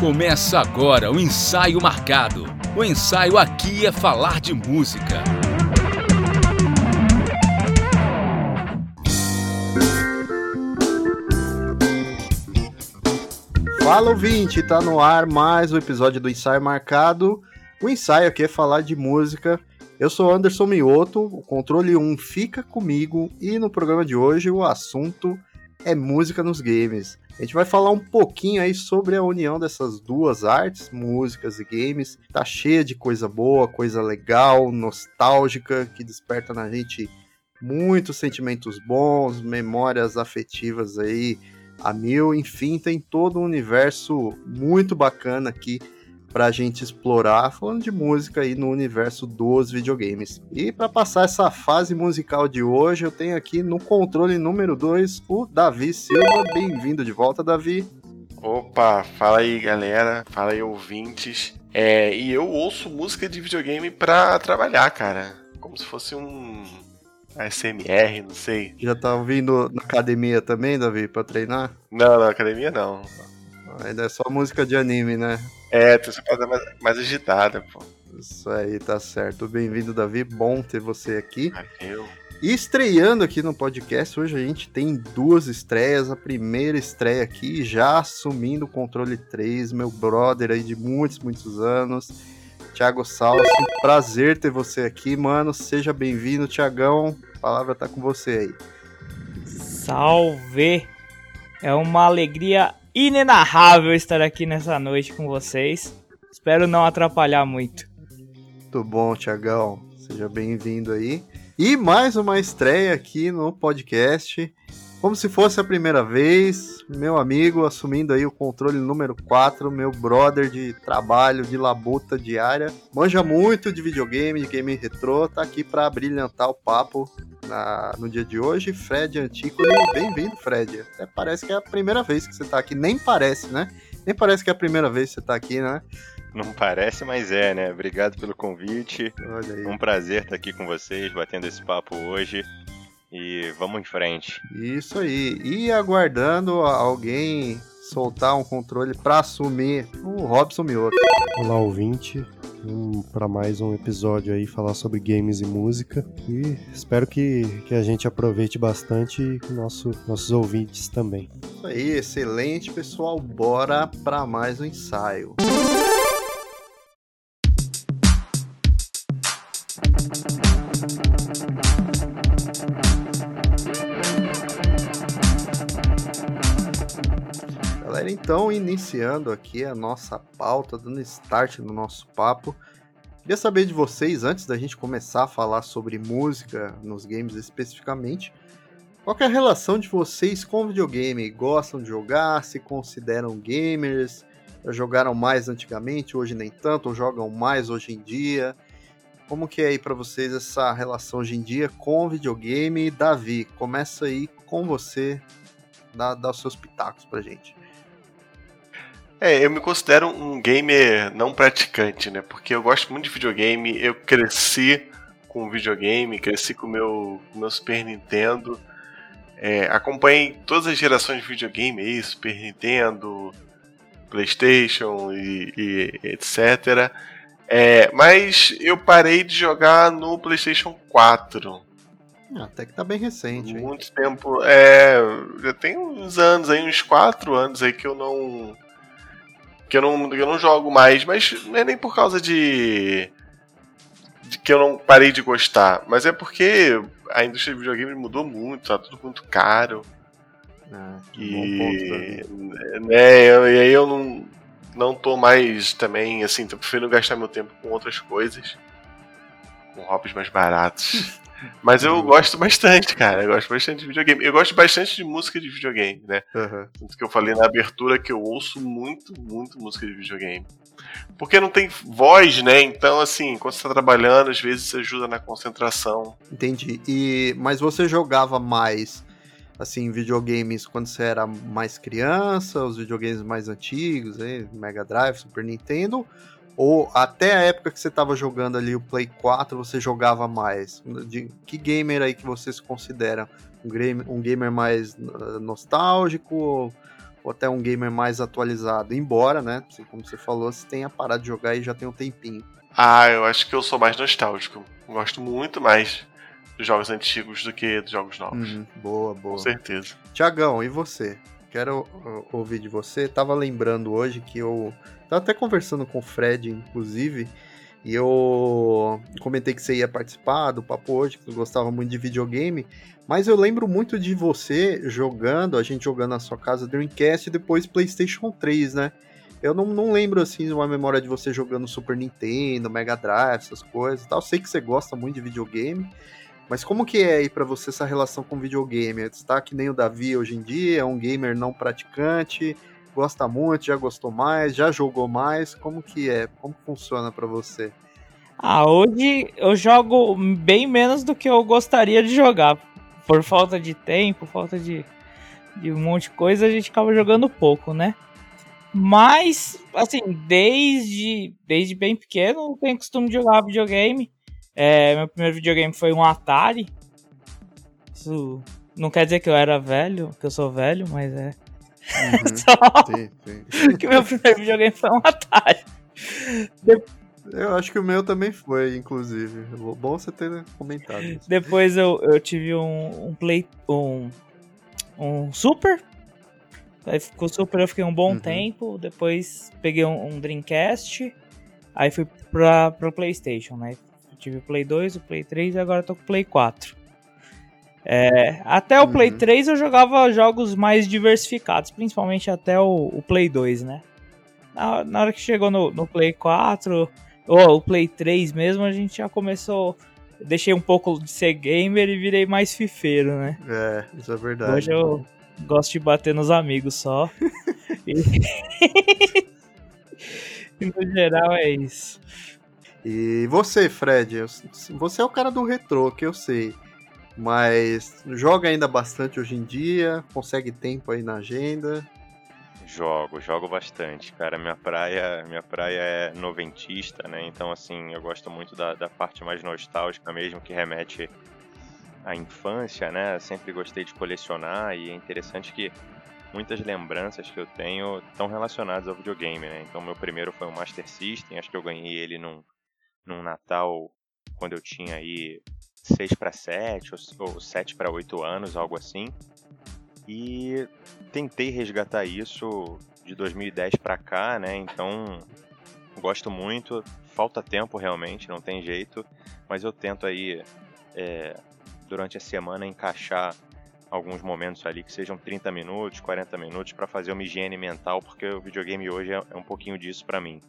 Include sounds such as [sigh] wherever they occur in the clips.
Começa agora o ensaio marcado. O ensaio aqui é falar de música. Fala ouvinte, tá no ar mais um episódio do ensaio marcado. O ensaio aqui é falar de música. Eu sou Anderson Mioto, o controle 1 fica comigo e no programa de hoje o assunto é música nos games. A gente vai falar um pouquinho aí sobre a união dessas duas artes, músicas e games. Tá cheia de coisa boa, coisa legal, nostálgica, que desperta na gente muitos sentimentos bons, memórias afetivas aí a mil. Enfim, tem todo um universo muito bacana aqui pra gente explorar, falando de música aí no universo dos videogames. E para passar essa fase musical de hoje, eu tenho aqui no controle número 2 o Davi Silva. Bem-vindo de volta, Davi. Opa, fala aí galera, fala aí ouvintes. É, e eu ouço música de videogame pra trabalhar, cara. Como se fosse um ASMR, não sei. Já tá ouvindo na academia também, Davi, pra treinar? Não, na academia não. Ainda é só música de anime, né? É, tem essa parada mais, mais agitada, pô. Isso aí, tá certo. Bem-vindo, Davi. Bom ter você aqui. Valeu. E estreando aqui no podcast, hoje a gente tem duas estreias. A primeira estreia aqui, já assumindo o controle 3, meu brother aí de muitos, muitos anos. Thiago Salso, prazer ter você aqui, mano. Seja bem-vindo, Thiagão. A palavra tá com você aí. Salve! É uma alegria inenarrável estar aqui nessa noite com vocês. Espero não atrapalhar muito. Muito bom, Thiagão. Seja bem-vindo aí. E mais uma estreia aqui no podcast. Como se fosse a primeira vez, meu amigo assumindo aí o controle número 4, meu brother de trabalho, de labuta diária. Manja muito de videogame, de game retrô, tá aqui para brilhantar o papo na, no dia de hoje. Fred Antícoli, bem-vindo, Fred. Até parece que é a primeira vez que você tá aqui, nem parece, né? Nem parece que é a primeira vez que você tá aqui, né? Não parece, mas é, né? Obrigado pelo convite. Olha aí. Um prazer estar aqui com vocês, batendo esse papo hoje. E vamos em frente. Isso aí. E aguardando alguém soltar um controle para assumir o Robson Mioto. Olá, ouvinte. Um, para mais um episódio aí falar sobre games e música. E espero que, que a gente aproveite bastante e nosso, nossos ouvintes também. Isso aí, excelente, pessoal. Bora para mais um ensaio. Galera, então, iniciando aqui a nossa pauta, dando start no nosso papo. Queria saber de vocês, antes da gente começar a falar sobre música nos games especificamente, qual é a relação de vocês com videogame? Gostam de jogar? Se consideram gamers? Já jogaram mais antigamente, hoje nem tanto, ou jogam mais hoje em dia? Como que é aí para vocês essa relação hoje em dia com videogame? Davi, começa aí com você, dá, dá os seus pitacos pra gente. É, eu me considero um gamer não praticante, né? Porque eu gosto muito de videogame, eu cresci com videogame, cresci com o meu, com meu Super Nintendo. É, acompanhei todas as gerações de videogame aí, Super Nintendo, Playstation e, e etc. É, mas eu parei de jogar no Playstation 4. Até que tá bem recente, hein? Muito tempo. É, já tem uns anos aí, uns 4 anos aí que eu não que eu não, eu não jogo mais, mas não é nem por causa de, de que eu não parei de gostar, mas é porque a indústria de videogame mudou muito, tá tudo muito caro. Ah, E, né, eu- e aí eu não, não tô mais também, assim, tô preferindo gastar meu tempo com outras coisas, com hobbies mais baratos. [laughs] Mas eu gosto bastante, cara. Eu gosto bastante de videogame. Eu gosto bastante de música de videogame, né? Aham. Tanto que eu falei na abertura que eu ouço muito, muito música de videogame. Porque não tem voz, né? Então, assim, quando você tá trabalhando, às vezes isso ajuda na concentração. Entendi. E mas você jogava mais assim videogames quando você era mais criança, os videogames mais antigos, hein? Mega Drive, Super Nintendo, ou até a época que você estava jogando ali o Play 4, você jogava mais? De que gamer aí que você se considera um gamer, um gamer mais uh, nostálgico ou, ou até um gamer mais atualizado? Embora, né, assim, como você falou, você tenha parado de jogar e já tem um tempinho. Ah, eu acho que eu sou mais nostálgico. Gosto muito mais dos jogos antigos do que dos jogos novos. Uhum, boa, boa. Com certeza. Tiagão, e você? Quero uh, ouvir de você. Tava lembrando hoje que eu. Tava até conversando com o Fred, inclusive. E eu comentei que você ia participar do papo hoje, que você gostava muito de videogame. Mas eu lembro muito de você jogando, a gente jogando na sua casa Dreamcast e depois PlayStation 3, né? Eu não, não lembro assim uma memória de você jogando Super Nintendo, Mega Drive, essas coisas e tal. Sei que você gosta muito de videogame. Mas como que é aí para você essa relação com videogame? Está que nem o Davi hoje em dia, é um gamer não praticante, gosta muito, já gostou mais, já jogou mais. Como que é? Como funciona para você? Ah, hoje eu jogo bem menos do que eu gostaria de jogar. Por falta de tempo, falta de, de um monte de coisa, a gente acaba jogando pouco, né? Mas, assim, desde, desde bem pequeno eu tenho costume de jogar videogame. É, meu primeiro videogame foi um Atari. Isso não quer dizer que eu era velho, que eu sou velho, mas é. Uhum. [laughs] Só Sim, sim. que meu primeiro videogame foi um Atari. Eu acho que o meu também foi, inclusive. Bom você ter comentado isso. Depois eu, eu tive um, um Play. Um, um Super. Aí com o Super eu fiquei um bom Uhum. tempo. Depois peguei um, um Dreamcast. Aí fui pra, pro PlayStation, né? Eu tive o Play 2, o Play 3 e agora tô com o Play 4. É, até o Play Uhum. 3 eu jogava jogos mais diversificados, principalmente até o, o Play 2, né? Na, na hora que chegou no, no Play 4, ou o Play 3 mesmo, a gente já começou. Deixei um pouco de ser gamer e virei mais fifeiro, né? É, isso é verdade. Hoje eu gosto de bater nos amigos só. [laughs] e... [laughs] no geral é isso. E você, Fred? Você é o cara do retrô, que eu sei. Mas joga ainda bastante hoje em dia? Consegue tempo aí na agenda? Jogo, jogo bastante, cara. Minha praia, minha praia é noventista, né? Então, assim, eu gosto muito da, da parte mais nostálgica mesmo, que remete à infância, né? Sempre gostei de colecionar e é interessante que muitas lembranças que eu tenho estão relacionadas ao videogame, né? Então, meu primeiro foi o Master System, acho que eu ganhei ele num, num Natal quando eu tinha aí 6 para 7 ou, ou 7 para 8 anos, algo assim. E tentei resgatar isso de 2010 pra cá, né? Então, gosto muito. Falta tempo realmente, não tem jeito. Mas eu tento aí, é, durante a semana, encaixar alguns momentos ali que sejam 30 minutos, 40 minutos, pra fazer uma higiene mental, porque o videogame hoje é, é um pouquinho disso pra mim.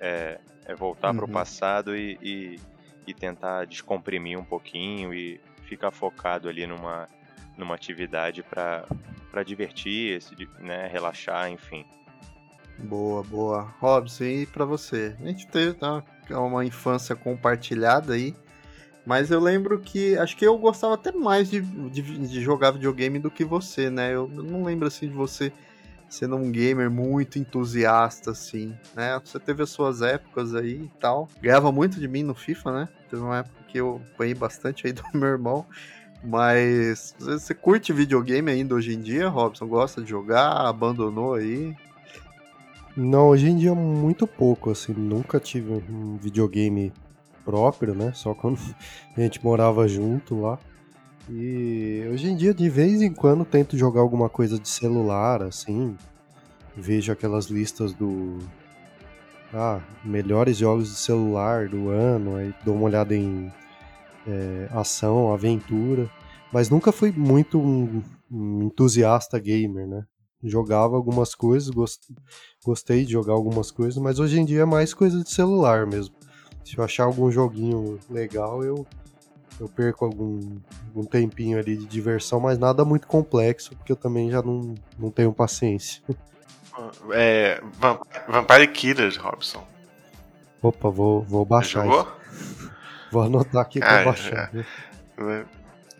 É, é voltar pro Uhum. passado e, e, e tentar descomprimir um pouquinho e ficar focado ali numa, numa atividade para divertir, né, relaxar, enfim. Boa, boa. Robson, e pra você? A gente teve tá, uma infância compartilhada aí. Mas eu lembro que. Acho que eu gostava até mais de, de, de jogar videogame do que você, né? Eu não lembro assim de você sendo um gamer muito entusiasta, assim, né? Você teve as suas épocas aí e tal. Ganhava muito de mim no FIFA, né? Teve uma época que eu apanhei bastante aí [laughs] do meu irmão. Mas você curte videogame ainda hoje em dia, Robson? Gosta de jogar? Abandonou aí? Não, hoje em dia muito pouco, assim, nunca tive um videogame próprio, né? Só quando [laughs] a gente morava junto lá. E hoje em dia, de vez em quando, tento jogar alguma coisa de celular, assim. Vejo aquelas listas do. Ah, melhores jogos de celular do ano, aí dou uma olhada em é, ação, aventura. Mas nunca fui muito um, um entusiasta gamer, né? Jogava algumas coisas, gost... gostei de jogar algumas coisas, mas hoje em dia é mais coisa de celular mesmo. Se eu achar algum joguinho legal, eu, eu perco algum, algum tempinho ali de diversão, mas nada muito complexo, porque eu também já não, não tenho paciência. [laughs] É, Vam- Vampire Killers, Robson. Opa, vou, vou baixar Jogou? isso. Vou anotar aqui pra Ah, baixar.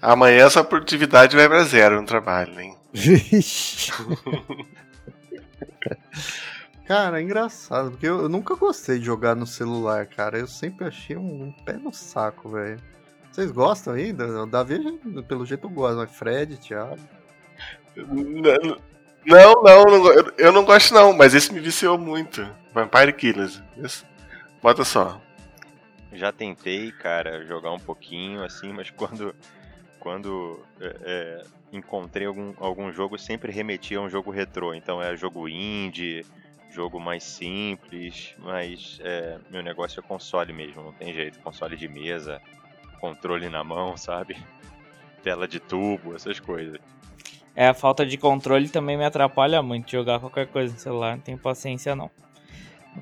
Amanhã essa produtividade vai pra zero no trabalho, hein? Vixe. [laughs] Cara, é engraçado, porque eu, eu nunca gostei de jogar no celular, cara. Eu sempre achei um, um pé no saco, velho. Vocês gostam ainda? O Davi, pelo jeito, gosta, mas Fred, Thiago. Não, não, não, eu não gosto não, mas esse me viciou muito. Vampire Killers. Isso. Bota só. Já tentei, cara, jogar um pouquinho assim, mas quando quando é, é, encontrei algum, algum jogo, sempre remetia a um jogo retrô. Então é jogo indie, jogo mais simples, mas é, meu negócio é console mesmo, não tem jeito. Console de mesa, controle na mão, sabe? [laughs] Tela de tubo, essas coisas. É, a falta de controle também me atrapalha muito jogar qualquer coisa no celular, não tenho paciência não.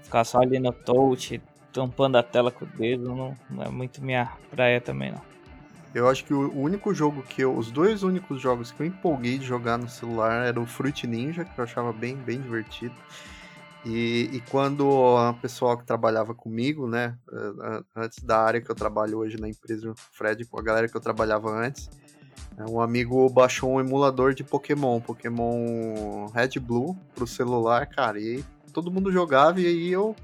Ficar só ali no touch, tampando a tela com o dedo, não, não é muito minha praia também não. Eu acho que o único jogo que eu. Os dois únicos jogos que eu empolguei de jogar no celular era o Fruit Ninja, que eu achava bem, bem divertido. E, e quando a pessoa que trabalhava comigo, né, antes da área que eu trabalho hoje na empresa, o Fred, com a galera que eu trabalhava antes, né, um amigo baixou um emulador de Pokémon, Pokémon Red Blue, pro celular, cara, e todo mundo jogava e aí eu,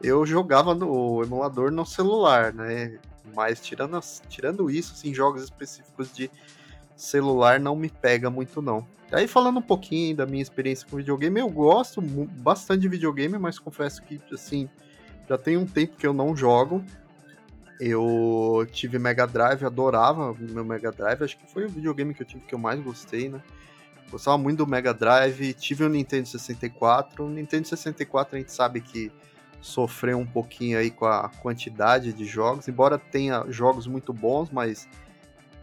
eu jogava no emulador no celular, né? Mas tirando, tirando isso, assim, jogos específicos de celular não me pega muito não. Aí falando um pouquinho da minha experiência com videogame, eu gosto bastante de videogame, mas confesso que assim, já tem um tempo que eu não jogo. Eu tive Mega Drive, adorava meu Mega Drive, acho que foi o videogame que eu tive que eu mais gostei, né? Gostava muito do Mega Drive, tive o Nintendo 64. O Nintendo 64 a gente sabe que sofreu um pouquinho aí com a quantidade de jogos, embora tenha jogos muito bons, mas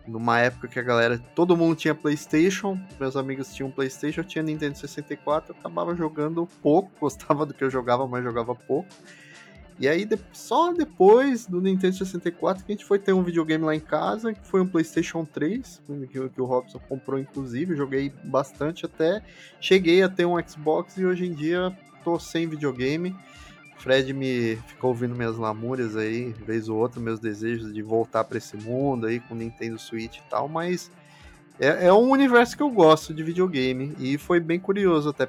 numa época que a galera, todo mundo tinha PlayStation, meus amigos tinham PlayStation, eu tinha Nintendo 64, eu acabava jogando pouco, [laughs] gostava do que eu jogava, mas jogava pouco. E aí só depois do Nintendo 64 que a gente foi ter um videogame lá em casa, que foi um PlayStation 3, que, que o Robson comprou inclusive, joguei bastante até cheguei a ter um Xbox e hoje em dia tô sem videogame. Fred me ficou ouvindo minhas lamúrias aí, vez ou outra, meus desejos de voltar para esse mundo aí com Nintendo Switch e tal, mas é, é um universo que eu gosto de videogame e foi bem curioso até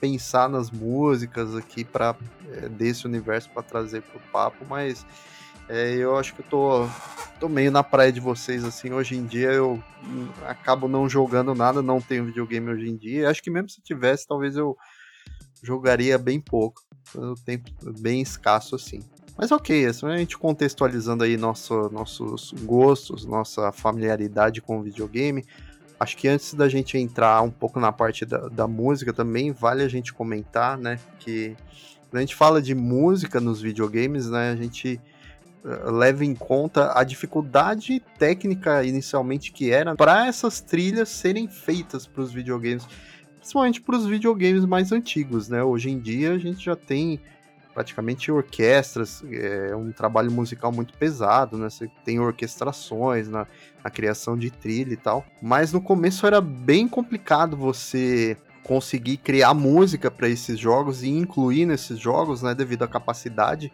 pensar nas músicas aqui para é, desse universo para trazer pro papo, mas é, eu acho que eu tô, tô meio na praia de vocês assim. Hoje em dia eu acabo não jogando nada, não tenho videogame hoje em dia. Acho que mesmo se tivesse, talvez eu jogaria bem pouco o tempo bem escasso assim. Mas ok, assim, a gente contextualizando aí nosso, nossos gostos, nossa familiaridade com o videogame. Acho que antes da gente entrar um pouco na parte da, da música também, vale a gente comentar, né? Que quando a gente fala de música nos videogames, né? A gente uh, leva em conta a dificuldade técnica inicialmente que era para essas trilhas serem feitas para os videogames principalmente para os videogames mais antigos, né? Hoje em dia a gente já tem praticamente orquestras, é um trabalho musical muito pesado, né? Você tem orquestrações na, na criação de trilha e tal. Mas no começo era bem complicado você conseguir criar música para esses jogos e incluir nesses jogos, né? Devido à capacidade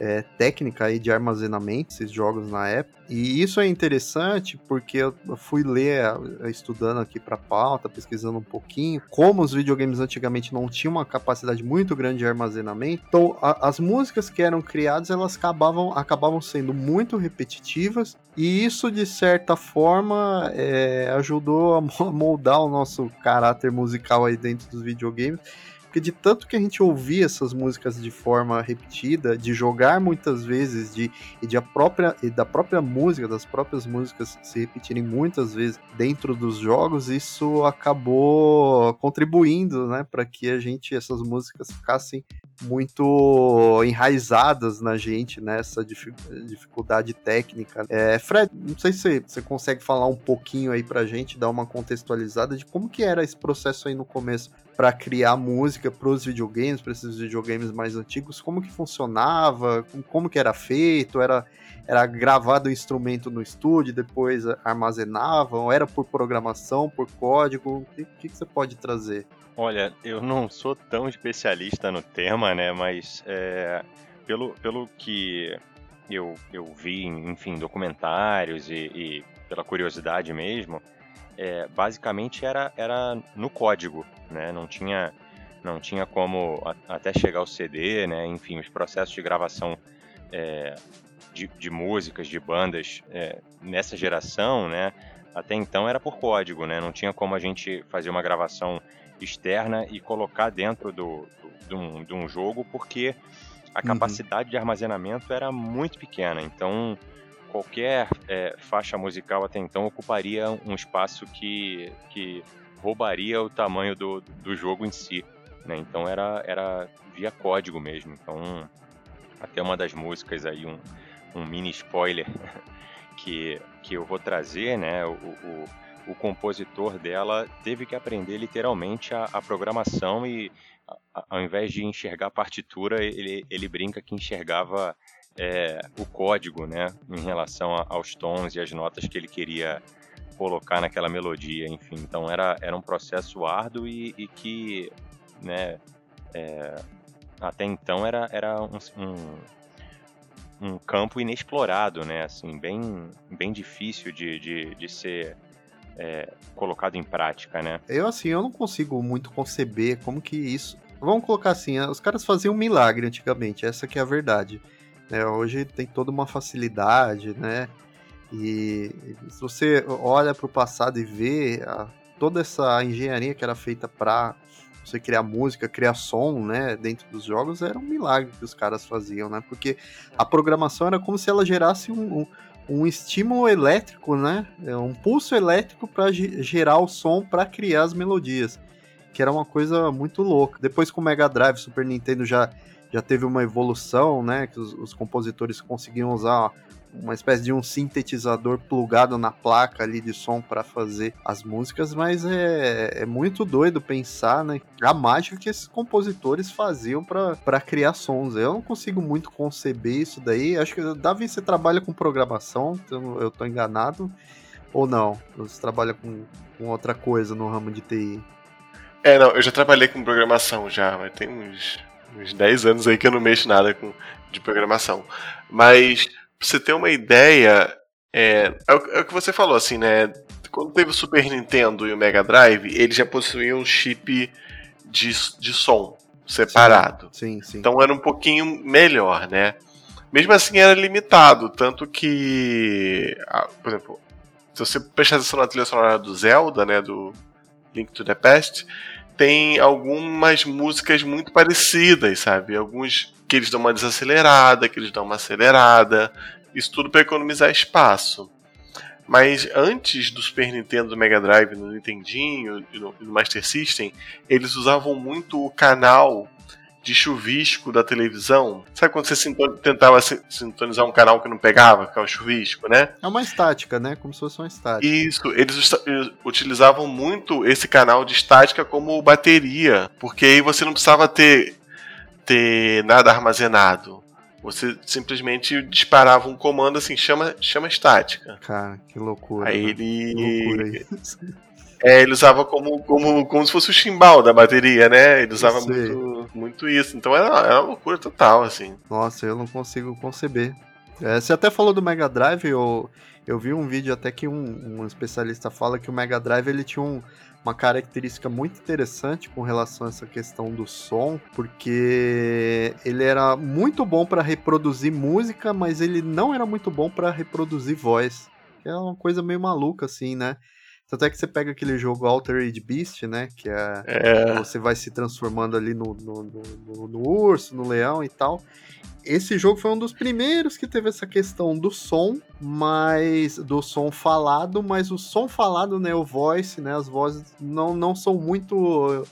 é, técnica aí de armazenamento, esses jogos na época. E isso é interessante porque eu fui ler, estudando aqui para pauta, pesquisando um pouquinho, como os videogames antigamente não tinham uma capacidade muito grande de armazenamento. Então, a, as músicas que eram criadas, elas acabavam, acabavam sendo muito repetitivas e isso, de certa forma, é, ajudou a moldar o nosso caráter musical aí dentro dos videogames porque de tanto que a gente ouvia essas músicas de forma repetida, de jogar muitas vezes, de, e, de a própria, e da própria música, das próprias músicas se repetirem muitas vezes dentro dos jogos, isso acabou contribuindo, né, para que a gente, essas músicas ficassem muito enraizadas na gente, nessa né, dificuldade técnica. É, Fred, não sei se você consegue falar um pouquinho aí pra gente, dar uma contextualizada de como que era esse processo aí no começo para criar música para os videogames, para esses videogames mais antigos, como que funcionava, como que era feito, era era gravado o instrumento no estúdio, depois armazenavam, era por programação, por código, o que, que, que você pode trazer? Olha, eu não sou tão especialista no tema, né, mas é, pelo, pelo que eu, eu vi, enfim, documentários e, e pela curiosidade mesmo, é, basicamente era, era no código, né? Não tinha, não tinha como a, até chegar ao CD, né? Enfim, os processos de gravação é, de, de, músicas, de bandas é, nessa geração, né? Até então era por código, né? Não tinha como a gente fazer uma gravação externa e colocar dentro do, do de, um, de um jogo, porque a Uhum. capacidade de armazenamento era muito pequena. Então, qualquer é, faixa musical até então ocuparia um espaço que, que roubaria o tamanho do, do jogo em si. Né? Então, era, era via código mesmo. Então, até uma das músicas aí, um, um mini spoiler [laughs] que, que eu vou trazer, né? O, o, o compositor dela teve que aprender literalmente a, a programação e a- ao invés de enxergar a partitura, ele, ele brinca que enxergava é, o código, né, em relação a- aos tons e as notas que ele queria colocar naquela melodia, enfim. Então era, era um processo árduo e, e que, né, é, até então era, era um, um, um campo inexplorado, né, assim, bem, bem difícil de, de, de ser é, colocado em prática, né. Eu, assim, eu não consigo muito conceber como que isso. Vamos colocar assim, os caras faziam um milagre antigamente, essa que é a verdade. Né? hoje tem toda uma facilidade, né? E se você olha para o passado e vê a- toda essa engenharia que era feita para você criar música, criar som, né, dentro dos jogos, era um milagre que os caras faziam, né? Porque a programação era como se ela gerasse um, um, um estímulo elétrico, né? é, Um pulso elétrico para gerar o som para criar as melodias, que era uma coisa muito louca. Depois com o Mega Drive, Super Nintendo já já teve uma evolução, né? Que os, os compositores conseguiam usar uma espécie de um sintetizador plugado na placa ali de som para fazer as músicas, mas é, é muito doido pensar, né? A mágica que esses compositores faziam para criar sons. Eu não consigo muito conceber isso daí. Acho que, Davi, você trabalha com programação, então eu tô enganado. Ou não? Você trabalha com, com outra coisa no ramo de TI? É, não, eu já trabalhei com programação já, mas tem uns, uns 10 anos aí que eu não mexo nada com, de programação. Mas, pra você ter uma ideia, é, é, o, é o que você falou, assim, né? Quando teve o Super Nintendo e o Mega Drive, eles já possuíam um chip de, de som separado. Sim, sim. Então era um pouquinho melhor, né? Mesmo assim era limitado, tanto que, por exemplo, se você prestar atenção na trilha sonora do Zelda, né, do Link to the Past, tem algumas músicas muito parecidas, sabe? Alguns que eles dão uma desacelerada, que eles dão uma acelerada, isso tudo para economizar espaço. Mas antes do Super Nintendo, do Mega Drive, no Nintendinho e no Master System, eles usavam muito o canal de chuvisco da televisão. Sabe quando você tentava si- sintonizar um canal que não pegava, que é o chuvisco, né? É uma estática, né? Como se fosse uma estática. Isso, eles utilizavam muito esse canal de estática como bateria, porque aí você não precisava ter, ter nada armazenado. Você simplesmente disparava um comando assim, chama, chama estática. Cara, que loucura. Aí né? ele. Que loucura isso. É, ele usava como, como, como se fosse o chimbal da bateria, né? Ele usava muito, muito isso. Então era, era uma loucura total, assim. Nossa, eu não consigo conceber. É, você até falou do Mega Drive, eu, eu vi um vídeo até que um, um especialista fala que o Mega Drive ele tinha um- uma característica muito interessante com relação a essa questão do som, porque ele era muito bom para reproduzir música, mas ele não era muito bom para reproduzir voz. É uma coisa meio maluca assim, né? Tanto é que você pega aquele jogo Altered Beast, né? Que é É, você vai se transformando ali no, no, no- no- urso, no leão e tal. Esse jogo foi um dos primeiros que teve essa questão do som, mas do som falado, mas o som falado, né, o voice, né, as vozes não, não são muito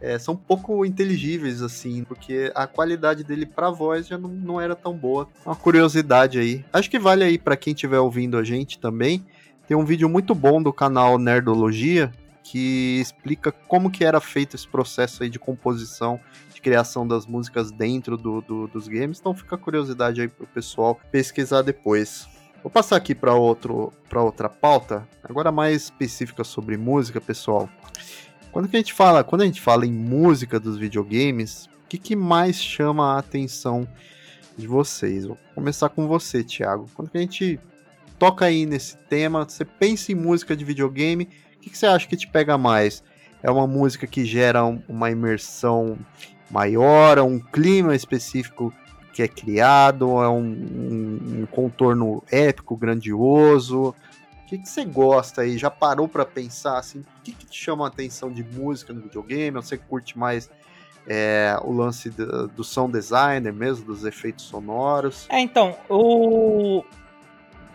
é, são pouco inteligíveis assim, porque a qualidade dele pra voz já não, não era tão boa. Uma curiosidade aí. Acho que vale aí pra quem estiver ouvindo a gente também. Tem um vídeo muito bom do canal Nerdologia que explica como que era feito esse processo aí de composição, de criação das músicas dentro do, do- dos games. Então fica a curiosidade aí pro pessoal pesquisar depois. Vou passar aqui para outra pauta, agora mais específica sobre música, pessoal. Quando a gente fala, quando a gente fala em música dos videogames, o que, que mais chama a atenção de vocês? Vou começar com você, Thiago. Quando a gente toca aí nesse tema, você pensa em música de videogame, o que, que você acha que te pega mais? É uma música que gera um- uma imersão maior, é um clima específico que é criado, é um, um- um contorno épico, grandioso? O que, que você gosta aí? Já parou para pensar assim? O que, que te chama a atenção de música no videogame? Você curte mais é, o lance do, do sound designer mesmo, dos efeitos sonoros? É, então, o,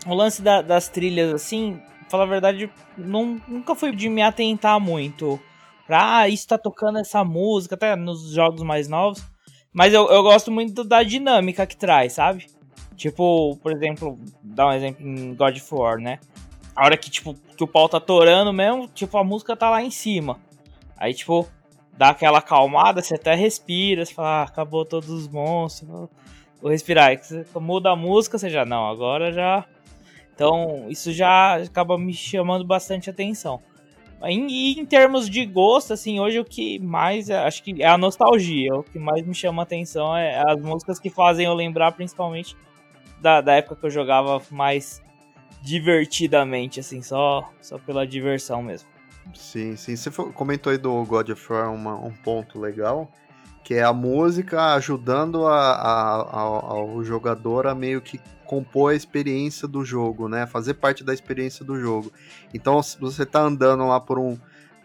o lance da, das trilhas, assim, falar a verdade, não, nunca foi de me atentar muito. Pra, ah, isso tá tocando essa música, até nos jogos mais novos. Mas eu, eu gosto muito da dinâmica que traz, sabe? Tipo, por exemplo, dar um exemplo em God of War, né? A hora que, tipo, que o pau tá torando mesmo, tipo, a música tá lá em cima. Aí, tipo, dá aquela acalmada, você até respira, você fala, ah, acabou todos os monstros, vou respirar. Aí você muda a música, você já, não, agora já. Então, isso já acaba me chamando bastante atenção. E em termos de gosto, assim, hoje o que mais, acho que é a nostalgia, o que mais me chama atenção é as músicas que fazem eu lembrar principalmente da, da época que eu jogava mais divertidamente, assim, só, só pela diversão mesmo. Sim, sim. Você comentou aí do God of War uma, um ponto legal, que é a música ajudando a, a, a, ao jogador a meio que compor a experiência do jogo, né? Fazer parte da experiência do jogo. Então, se você tá andando lá por um,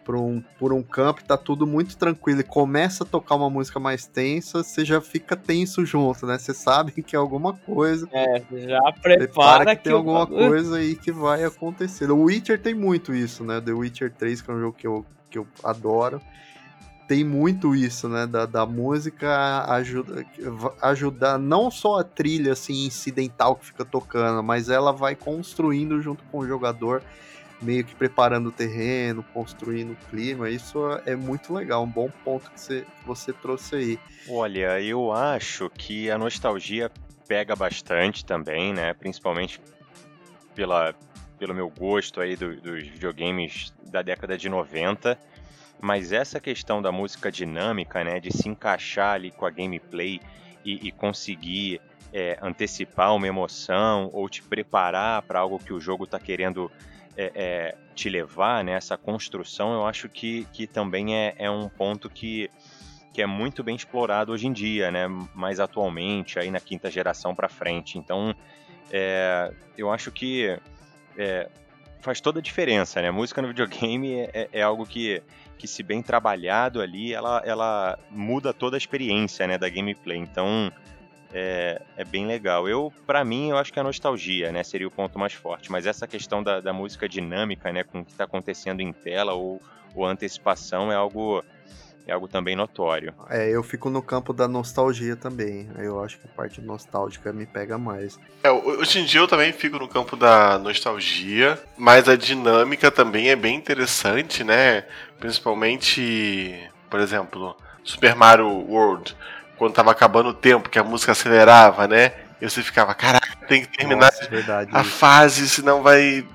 por um, por um campo e tá tudo muito tranquilo e começa a tocar uma música mais tensa, você já fica tenso junto, né? Você sabe [laughs] que é alguma coisa. É, já prepara que, que tem alguma coisa aí que vai acontecer. O Witcher tem muito isso, né? The Witcher 3, que é um jogo que eu, que eu adoro. Tem muito isso, né? Da, da música ajuda, ajudar não só a trilha assim incidental que fica tocando, mas ela vai construindo junto com o jogador meio que preparando o terreno, construindo o clima. Isso é muito legal, um bom ponto que você, que você trouxe aí. Olha, eu acho que a nostalgia pega bastante também, né? Principalmente pela, pelo meu gosto aí do, dos videogames da década de 90. Mas essa questão da música dinâmica, né? De se encaixar ali com a gameplay e, e conseguir é, antecipar uma emoção ou te preparar para algo que o jogo está querendo é, é, te levar, né, essa construção, eu acho que, que também é, é um ponto que, que é muito bem explorado hoje em dia, né, mais atualmente, aí na quinta geração para frente. Então, é, eu acho que é, faz toda a diferença, né? Música no videogame é, é, é, algo que, que, se bem trabalhado ali, ela, ela muda toda a experiência, né, da gameplay. Então, é, é bem legal. Eu, para mim, eu acho que a nostalgia, né, seria o ponto mais forte. Mas essa questão da, da música dinâmica, né, com o que está acontecendo em tela ou, ou antecipação é algo é algo também notório. É, eu fico no campo da nostalgia também. Eu acho que a parte nostálgica me pega mais. É, hoje em dia eu também fico no campo da nostalgia, mas a dinâmica também é bem interessante, né? Principalmente, por exemplo, Super Mario World quando tava acabando o tempo, que a música acelerava, né? E você ficava, caraca, tem que terminar Nossa, verdade, a fase, senão vai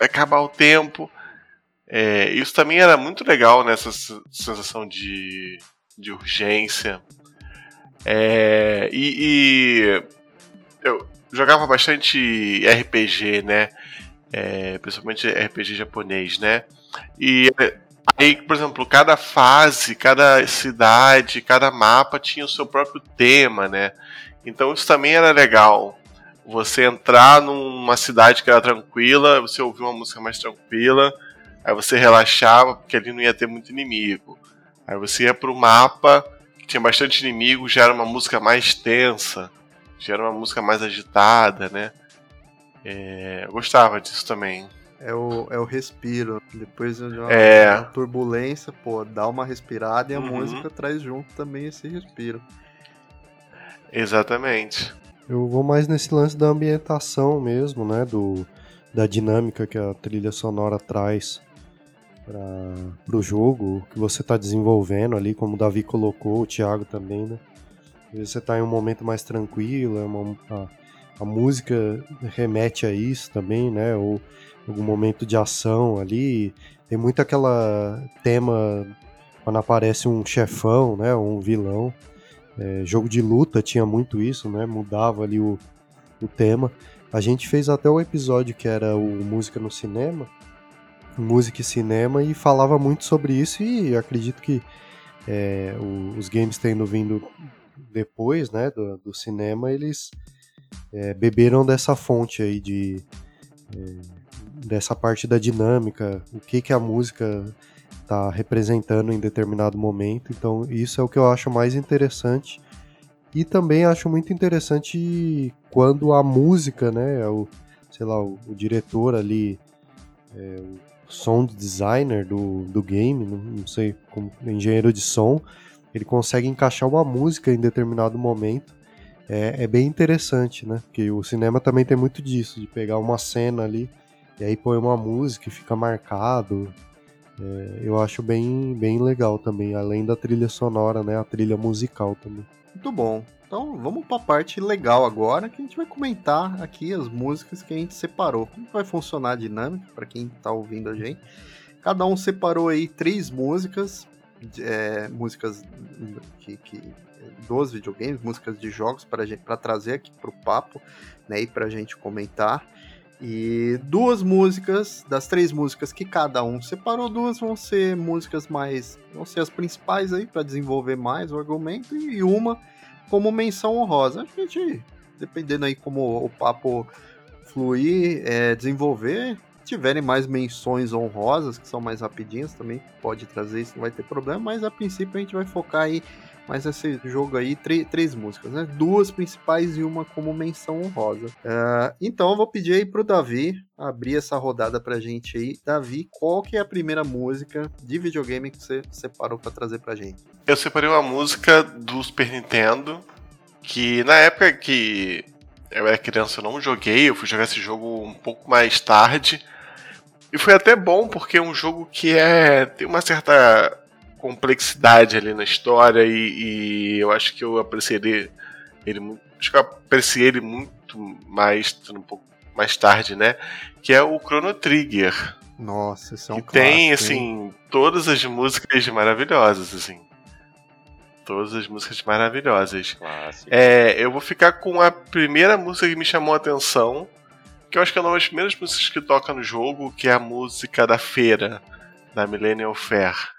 acabar o tempo. É, isso também era muito legal nessa sensação de, de urgência. É, e, e, eu jogava bastante RPG, né? É, principalmente RPG japonês, né? E Aí, por exemplo, cada fase, cada cidade, cada mapa tinha o seu próprio tema, né? Então isso também era legal. Você entrar numa cidade que era tranquila, você ouvir uma música mais tranquila, aí você relaxava porque ali não ia ter muito inimigo. Aí você ia pro mapa que tinha bastante inimigo, já era uma música mais tensa, já era uma música mais agitada, né? É, eu gostava disso também é o, é o respiro. Depois de uma, é. uma turbulência, pô, dá uma respirada e a uhum. música traz junto também esse respiro. Exatamente. Eu vou mais nesse lance da ambientação mesmo, né? Do, da dinâmica que a trilha sonora traz para o jogo que você está desenvolvendo ali, como o Davi colocou, o Thiago também, né? Você está em um momento mais tranquilo, é uma, a, a música remete a isso também, né? Ou algum momento de ação ali. Tem muito aquela tema quando aparece um chefão, né, um vilão. É, jogo de luta tinha muito isso, né? Mudava ali o, o tema. A gente fez até o episódio que era o Música no Cinema, Música e Cinema, e falava muito sobre isso, e acredito que é, o, os games tendo vindo depois né, do, do cinema, eles é, beberam dessa fonte aí de, é, dessa parte da dinâmica, o que, que a música está representando em determinado momento. Então, isso é o que eu acho mais interessante. E também acho muito interessante quando a música, né, o, sei lá, o, o diretor ali, é, sound designer do, do game, não, não sei, como engenheiro de som, ele consegue encaixar uma música em determinado momento. É, é, bem interessante, né? Porque o cinema também tem muito disso, de pegar uma cena ali e aí põe uma música e fica marcado. É, eu acho bem, bem legal também, além da trilha sonora, né? A trilha musical também. Muito bom. Então vamos para a parte legal agora, que a gente vai comentar aqui as músicas que a gente separou. Como vai funcionar a dinâmica para quem está ouvindo a gente? Cada um separou aí três músicas, é, músicas que, que, dos videogames, músicas de jogos para trazer aqui para o papo, né, e para a gente comentar. E duas músicas, das três músicas que cada um separou, duas vão ser músicas mais. vão ser as principais aí para desenvolver mais o argumento, e uma como menção honrosa. A gente, dependendo aí como o papo fluir, é, desenvolver, tiverem mais menções honrosas, que são mais rapidinhas, também pode trazer isso, não vai ter problema, mas a princípio a gente vai focar aí mas esse jogo aí, três músicas, né? Duas principais e uma como menção honrosa. Uh, então eu vou pedir aí pro Davi abrir essa rodada pra gente aí. Davi, qual que é a primeira música de videogame que você separou para trazer pra gente? Eu separei uma música do Super Nintendo, que na época que eu era criança eu não joguei, eu fui jogar esse jogo um pouco mais tarde. E foi até bom, porque é um jogo que é tem uma certa complexidade ali na história e, e eu acho que eu apreciei ele, ele acho que eu apreciei ele muito mais um pouco mais tarde, né? Que é o Chrono Trigger. Nossa, isso é um que clássico, tem assim hein? todas as músicas maravilhosas assim. Todas as músicas maravilhosas. É, eu vou ficar com a primeira música que me chamou a atenção, que eu acho que é uma das primeiras músicas que toca no jogo, que é a música da feira, da Millennial Fair.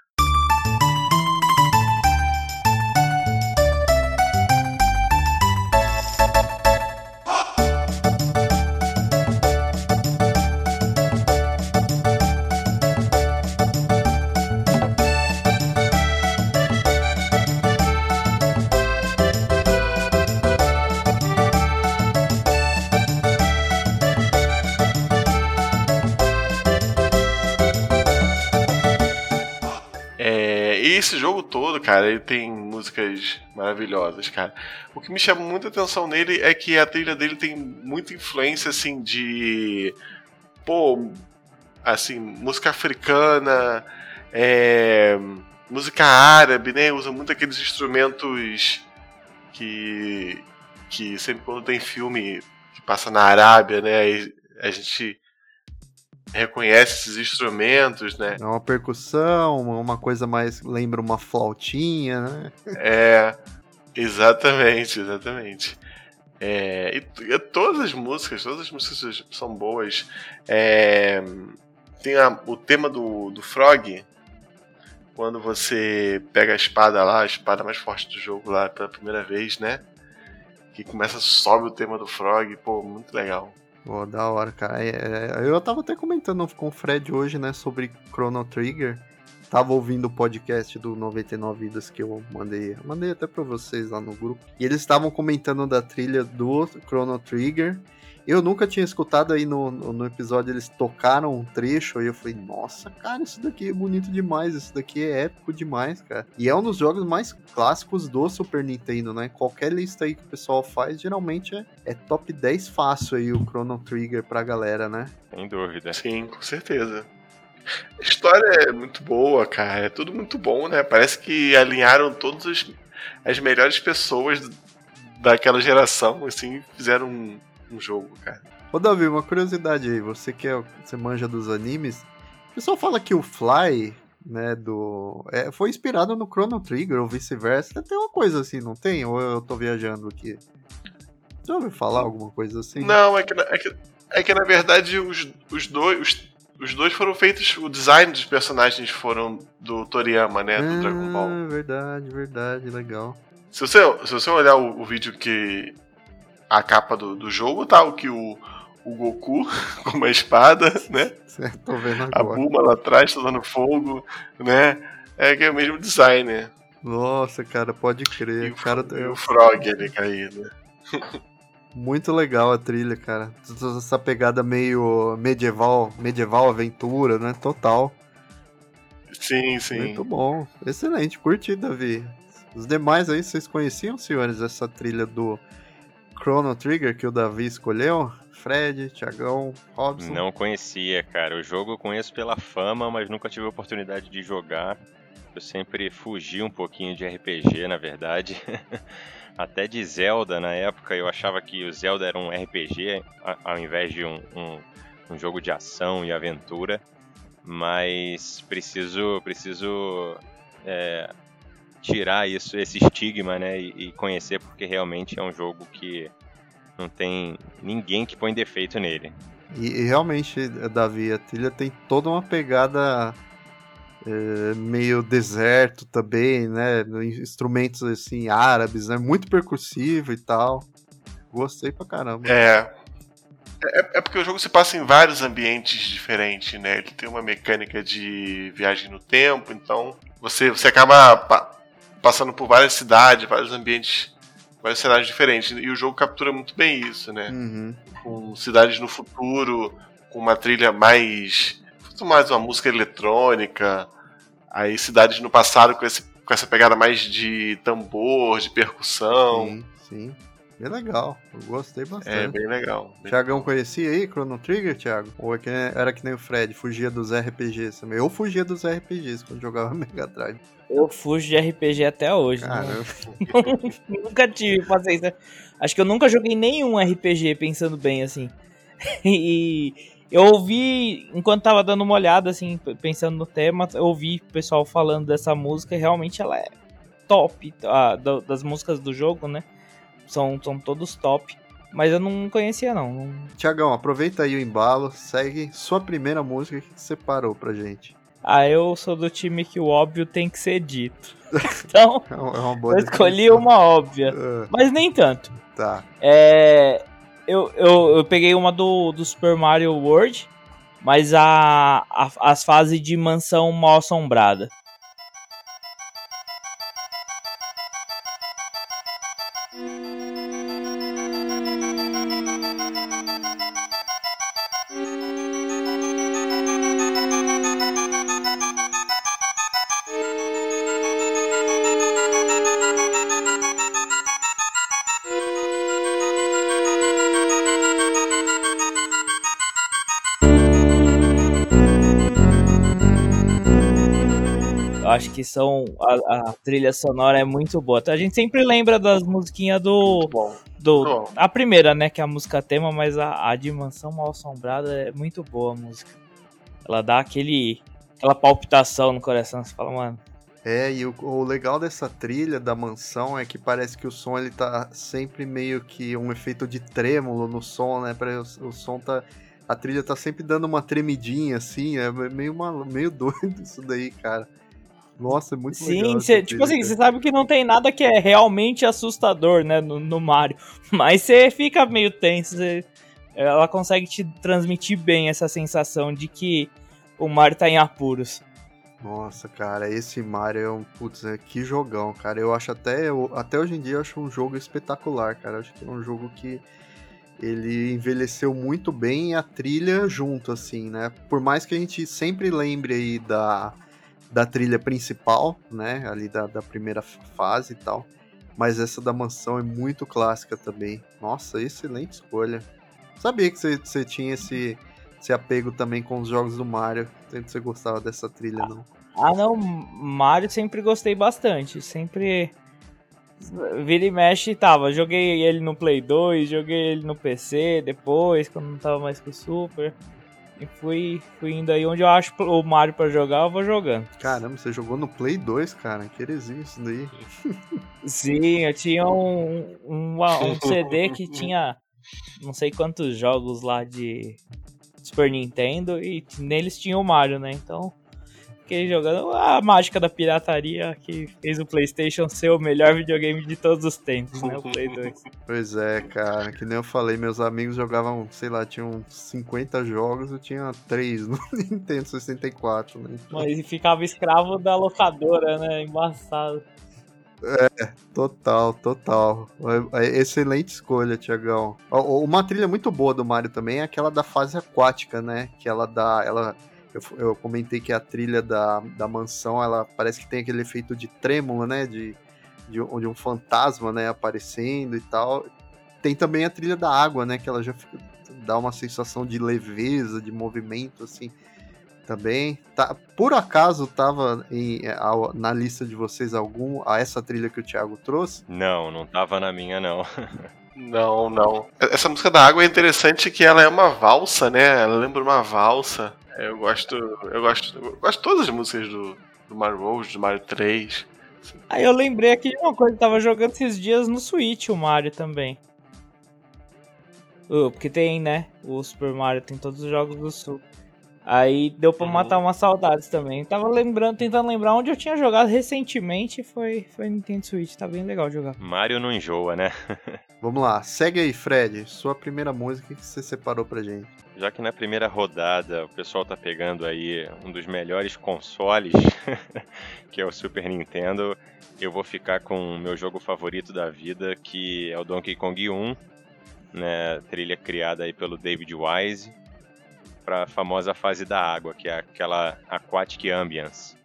Jogo todo, cara, ele tem músicas maravilhosas, cara. O que me chama muita atenção nele é que a trilha dele tem muita influência, assim, de. Pô, assim, música africana, é, música árabe, né? Usa muito aqueles instrumentos que. que sempre quando tem filme que passa na Arábia, né? A gente reconhece esses instrumentos, né? É uma percussão, uma coisa mais lembra uma flautinha, né? É, exatamente, exatamente. É, e, e, todas as músicas, todas as músicas são boas. É, tem a, o tema do, do Frog, quando você pega a espada lá, a espada mais forte do jogo lá pela primeira vez, né? Que começa, sobe o tema do Frog, pô, muito legal. Pô, da hora, cara. É, é, eu tava até comentando com o Fred hoje, né, sobre Chrono Trigger. Tava ouvindo o podcast do 99 Vidas que eu mandei. Mandei até pra vocês lá no grupo. E eles estavam comentando da trilha do Chrono Trigger. Eu nunca tinha escutado aí no, no, episódio, eles tocaram um trecho aí eu falei, nossa, cara, isso daqui é bonito demais, isso daqui é épico demais, cara. E é um dos jogos mais clássicos do Super Nintendo, né? Qualquer lista aí que o pessoal faz, geralmente é, é top 10 fácil aí o Chrono Trigger pra galera, né? Sem dúvida. Sim, com certeza. A história é muito boa, cara. É tudo muito bom, né? Parece que alinharam todas as, as melhores pessoas daquela geração, assim, fizeram um um jogo, cara. Ô Davi, uma curiosidade aí, você que é, você manja dos animes, o pessoal fala que o Fly, né, do... É, foi inspirado no Chrono Trigger ou vice-versa, tem uma coisa assim, não tem? Ou eu tô viajando aqui? Já ouviu falar alguma coisa assim? Não, é que, é que, é que na verdade os, os dois... Os... Os dois foram feitos, o design dos personagens foram do Toriyama, né? Do ah, Dragon Ball. Verdade, verdade, legal. Se você, se você olhar o, o vídeo que a capa do, do jogo, tá? O que o, o Goku [laughs] com uma espada, né? Certo, A. Bulma lá atrás, tá dando fogo, né? É que é o mesmo design, né? Nossa, cara, pode crer. E o, cara, e o Frog ali caído. Muito legal a trilha, cara. Essa pegada meio medieval, medieval aventura, né? Total. Sim, sim. Muito bom. Excelente, curti, Davi. Os demais aí, vocês conheciam, senhores, essa trilha do Chrono Trigger que o Davi escolheu? Fred, Thiagão, Robson? Não conhecia, cara. O jogo eu conheço pela fama, mas nunca tive a oportunidade de jogar. Eu sempre fugi um pouquinho de RPG, na verdade. [laughs] Até de Zelda na época, eu achava que o Zelda era um RPG ao invés de um, um, um jogo de ação e aventura. Mas preciso, preciso é, tirar isso, esse estigma, né? E, e conhecer porque realmente é um jogo que não tem ninguém que põe defeito nele. E, e realmente, Davi, a trilha tem toda uma pegada é, meio deserto também, né? Instrumentos assim, árabes, né? Muito percussivo e tal. Gostei pra caramba. É. É, é porque o jogo se passa em vários ambientes diferentes, né? Ele tem uma mecânica de viagem no tempo, então você, você acaba passando por várias cidades, vários ambientes, vários cenários diferentes. E o jogo captura muito bem isso, né? Uhum. Com cidades no futuro, com uma trilha mais. muito mais uma música eletrônica. Aí cidades no passado com, esse, com essa pegada mais de tambor, de percussão. Sim, sim. Bem legal. Eu gostei É bastante. bem legal. Thiagão conhecia aí Chrono Trigger, Thiago? Ou é que nem- era que nem o Fred, fugia dos RPGs também? Eu fugia dos RPGs quando jogava [laughs] Mega Drive. Eu fujo de RPG até hoje. né? [laughs] Nunca tive paciência. Acho que eu nunca joguei nenhum RPG pensando bem assim. [laughs] E eu ouvi, enquanto tava dando uma olhada, assim, pensando no tema, eu ouvi o pessoal falando dessa música e realmente ela é top. ah, da- das músicas do jogo, né? São, são todos top. Mas eu não conhecia, não. Tiagão, aproveita aí o embalo, segue sua primeira música que você separou pra gente. Ah, eu sou do time que o óbvio tem que ser dito. [laughs] Então, [laughs] É uma é uma boa eu escolhi definição. uma óbvia. Ah, Mas nem tanto. tá. É, eu, eu, eu peguei uma do, do Super Mario World, mas a, a- as fases de mansão mal assombrada. Que são. A, a trilha sonora é muito boa. A gente sempre lembra das musiquinhas do. Do a primeira, né? Que é a música tema, mas a, a Dimensão Mal Assombrada é muito boa a música. Ela dá aquele. aquela palpitação no coração. Você fala, mano. É, e o, o legal dessa trilha da mansão é que parece que o som ele tá sempre meio que um efeito de trêmulo no som, né? O, o som tá. A trilha tá sempre dando uma tremidinha assim, é meio, malu- meio [laughs] doido isso daí, cara. Nossa, é muito legal. Sim, essa cê, tipo assim, você sabe que não tem nada que é realmente assustador, né, no, no Mario. [laughs] Mas você fica meio tenso. ela consegue te transmitir bem essa sensação de que o Mario tá em apuros. Nossa, cara, esse Mario é um. Putz, é, que jogão, cara. Eu acho até. eu- até hoje em dia eu acho um jogo espetacular, cara. Eu acho que é um jogo que ele envelheceu muito bem e a trilha junto, assim, né? Por mais que a gente sempre lembre aí da, da trilha principal, né? Ali da, da primeira fase e tal. Mas essa da mansão é muito clássica também. Nossa, excelente escolha. Sabia que você, tinha esse, esse apego também com os jogos do Mario. Sempre você gostava dessa trilha, não? Ah, não, Mario sempre gostei bastante. Sempre. Vira e mexe tava. Joguei ele no Play 2, joguei ele no PC depois, quando não tava mais com o Super. E fui, fui indo aí onde eu acho o Mario pra jogar, eu vou jogando. Caramba, você jogou no Play 2, cara. Que heresia isso daí. [laughs] Sim, eu tinha um, um, um [laughs] CD que tinha não sei quantos jogos lá de Super Nintendo e neles tinha o Mario, né? Então fiquei jogando a mágica da pirataria que fez o PlayStation ser o melhor videogame de todos os tempos, né? O Play 2. [laughs] Pois é, cara, que nem eu falei, meus amigos jogavam, sei lá, tinham 50 jogos, eu tinha 3 no [laughs] Nintendo 64, né? Então... Mas ficava escravo da locadora, né? Embaçado. É, total, total. É, é excelente escolha, Tiagão. Uma trilha muito boa do Mario também é aquela da fase aquática, né? Que ela dá. Ela, eu, eu comentei que a trilha da, da mansão, ela parece que tem aquele efeito de trêmulo, né? De, de, de um fantasma, né? Aparecendo e tal. Tem também a trilha da água, né? Que ela já fica, dá uma sensação de leveza, de movimento, assim também. Tá, por acaso tava em, a, na lista de vocês algum a essa trilha que o Thiago trouxe? Não, não tava na minha não. [laughs] não, não. Essa música da água é interessante que ela é uma valsa, né? Ela lembra uma valsa. Eu gosto, eu gosto, eu gosto de todas as músicas do, do Mario World, do Mario 3. Aí eu lembrei aqui de uma coisa, tava jogando esses dias no Switch o Mario também. Uh, porque tem, né? O Super Mario tem todos os jogos do Sul. Aí deu pra uhum. matar umas saudades também. Tava lembrando, tentando lembrar onde eu tinha jogado recentemente. Foi, foi Nintendo Switch. Tá bem legal jogar. Mario não enjoa, né? [laughs] Vamos lá, segue aí, Fred. Sua primeira música que você separou pra gente. Já que na primeira rodada o pessoal tá pegando aí um dos melhores consoles, [laughs] que é o Super Nintendo, eu vou ficar com o meu jogo favorito da vida, que é o Donkey Kong 1, né? Trilha criada aí pelo David Wise para a famosa fase da água, que é aquela aquatic ambience.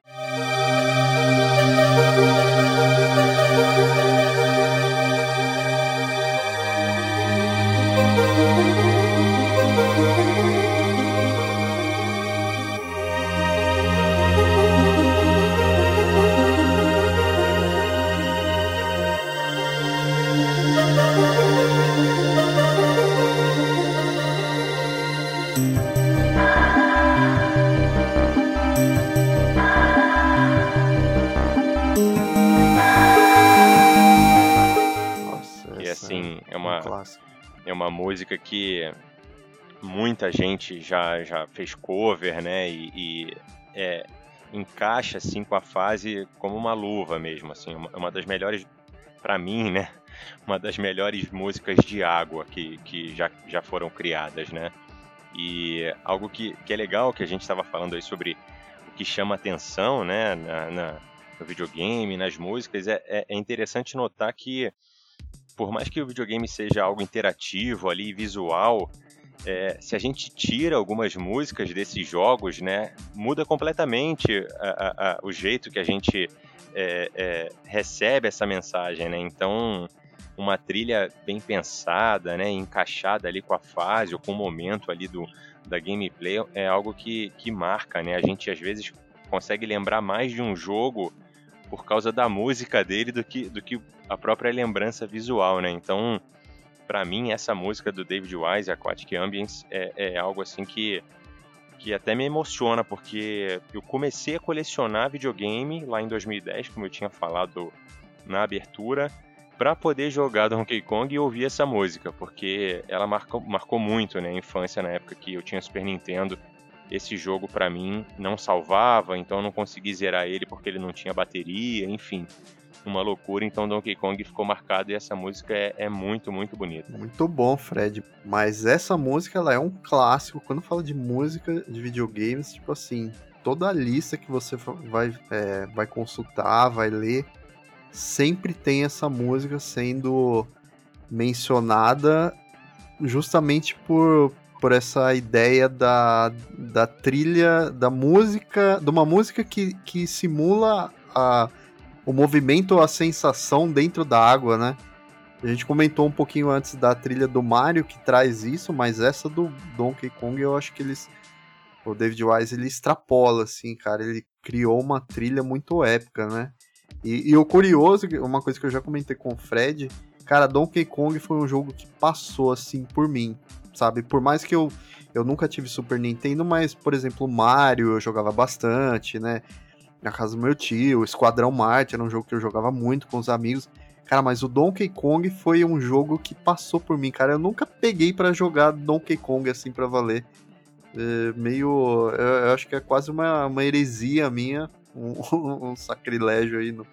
Música que muita gente já, já fez cover, né? E, e é, encaixa assim com a fase como uma luva mesmo, assim, uma, uma das melhores para mim, né? [laughs] Uma das melhores músicas de água que, que já, já foram criadas, né? E algo que, que é legal que a gente estava falando aí sobre o que chama atenção, né? Na, na no videogame, nas músicas, é, é, é interessante notar que por mais que o videogame seja algo interativo ali, visual, é, se a gente tira algumas músicas desses jogos, né, muda completamente a, a, a, o jeito que a gente é, é, recebe essa mensagem, né? Então, uma trilha bem pensada, né, encaixada ali com a fase ou com o momento ali do, da gameplay é algo que, que marca, né? A gente às vezes consegue lembrar mais de um jogo por causa da música dele do que, do que a própria lembrança visual, né? Então, para mim, essa música do David Wise, Aquatic Ambience, é, é algo assim que, que até me emociona, porque eu comecei a colecionar videogame lá em 2010, como eu tinha falado na abertura, para poder jogar Donkey Kong e ouvir essa música, porque ela marcou, marcou muito né, a infância na época que eu tinha Super Nintendo esse jogo para mim não salvava, então eu não consegui zerar ele porque ele não tinha bateria, enfim. Uma loucura, então Donkey Kong ficou marcado e essa música é, é muito, muito bonita. Muito bom, Fred. Mas essa música ela é um clássico. Quando fala de música de videogames, tipo assim, toda a lista que você vai, é, vai consultar, vai ler, sempre tem essa música sendo mencionada justamente por, por essa ideia da, da trilha, da música, de uma música que, que simula a, o movimento, a sensação dentro da água, né? A gente comentou um pouquinho antes da trilha do Mario que traz isso, mas essa do Donkey Kong eu acho que eles. O David Wise ele extrapola, assim, cara. Ele criou uma trilha muito épica, né? E, e o curioso, uma coisa que eu já comentei com o Fred, cara, Donkey Kong foi um jogo que passou, assim, por mim sabe? Por mais que eu, eu nunca tive Super Nintendo, mas, por exemplo, Mario eu jogava bastante, né? Na casa do meu tio, Esquadrão Marte era um jogo que eu jogava muito com os amigos. Cara, mas o Donkey Kong foi um jogo que passou por mim, cara. Eu nunca peguei para jogar Donkey Kong assim para valer. É meio. Eu, eu acho que é quase uma, uma heresia minha, um, [laughs] um sacrilégio aí no,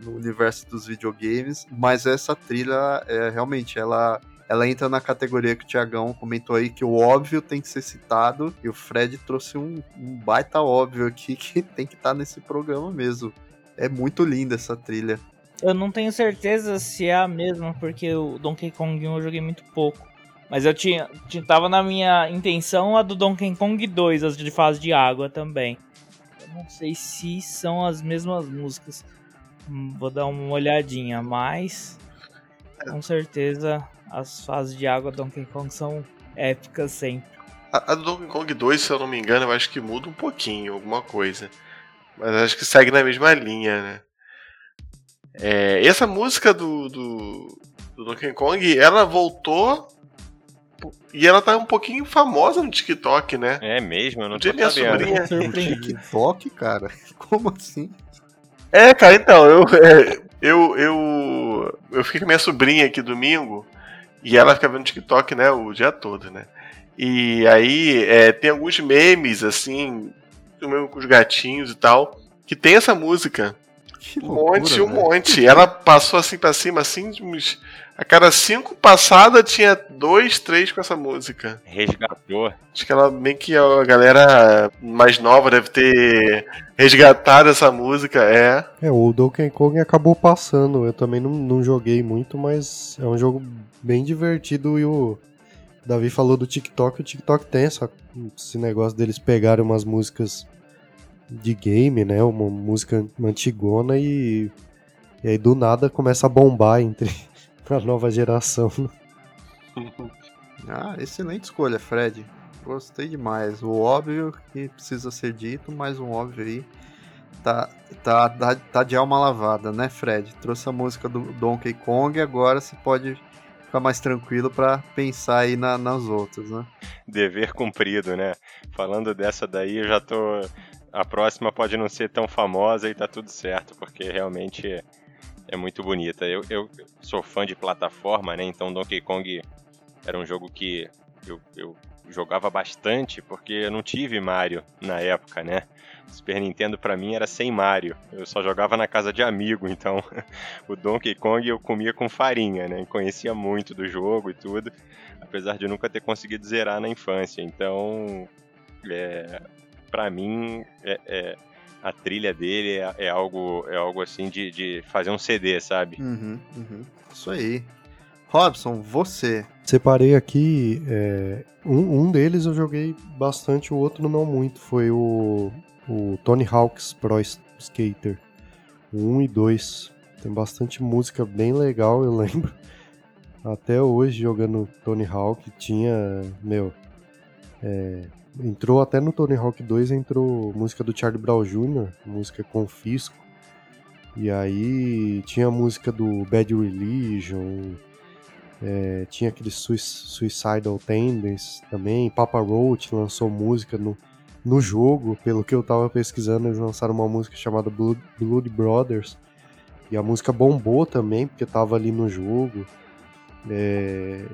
no universo dos videogames. Mas essa trilha, é, realmente, ela ela entra na categoria que o Tiagão comentou aí, que o óbvio tem que ser citado, e o Fred trouxe um, um baita óbvio aqui [laughs] que tem que estar tá nesse programa mesmo. É muito linda essa trilha. Eu não tenho certeza se é a mesma, porque o Donkey Kong 1 eu joguei muito pouco. Mas eu tinha, tinha tava na minha intenção a do Donkey Kong 2, as de fase de água também. Eu não sei se são as mesmas músicas. Vou dar uma olhadinha, mas com certeza as fases de água do Donkey Kong são épicas sempre. A, a do Donkey Kong 2, se eu não me engano, eu acho que muda um pouquinho, alguma coisa. Mas acho que segue na mesma linha, né? É, essa música do, do, do Donkey Kong, ela voltou e ela tá um pouquinho famosa no TikTok, né? É mesmo, eu não tô minha sabendo. sobrinha. No [laughs] TikTok, cara? [laughs] Como assim? É, cara, então, eu, [laughs] é, eu, eu, eu fiquei com minha sobrinha aqui domingo e ela fica vendo TikTok, né, o dia todo, né? E aí é, tem alguns memes, assim, mesmo com os gatinhos e tal, que tem essa música. Que Um monte, um velho. monte. Ela passou assim pra cima, assim, uns- a cada cinco passadas tinha dois, três com essa música. Resgatou. Acho que ela meio que a galera mais nova deve ter resgatado essa música, é. É, o Donkey Kong acabou passando. Eu também não, não joguei muito, mas é um jogo bem divertido. E o Davi falou do TikTok. O TikTok tem essa, esse negócio deles pegarem umas músicas de game, né? Uma música antigona e, e aí do nada começa a bombar entre [laughs] a nova geração. [laughs] Ah, excelente escolha, Fred. Gostei demais. O óbvio que precisa ser dito, mais um óbvio aí. Tá, tá, tá, tá de alma lavada, né, Fred? Trouxe a música do Donkey Kong e agora você pode ficar mais tranquilo pra pensar aí na- nas outras, né? Dever cumprido, né? Falando dessa daí, eu já tô. A próxima pode não ser tão famosa e tá tudo certo, porque realmente é, muito bonita. Eu, eu sou fã de plataforma, né? Então Donkey Kong era um jogo que eu, eu jogava bastante, porque eu não tive Mario na época, né? O Super Nintendo pra mim era sem Mario. Eu só jogava na casa de amigo, então [laughs] o Donkey Kong eu comia com farinha, né? Conhecia muito do jogo e tudo apesar de nunca ter conseguido zerar na infância. Então, é, para mim, é, é- a trilha dele é, é algo, é algo assim de, de fazer um CD, sabe? Uhum, uhum. Isso aí. Robson, você. Separei aqui. é, um, um deles eu joguei bastante, o outro não muito. Foi o, o Tony Hawk's Pro Skater 1 e 2. Tem bastante música bem legal, eu [laughs] lembro. Até hoje jogando Tony Hawk tinha. Meu. é, entrou até no Tony Hawk 2, entrou música do Charlie Brown Jr., música Confisco. E aí tinha a música do Bad Religion, é, tinha aquele Sui- Suicidal Tendencies também. Papa Roach lançou música no, no jogo. Pelo que eu tava pesquisando, eles lançaram uma música chamada Blood, Blood Brothers. E a música bombou também, porque tava ali no jogo. É,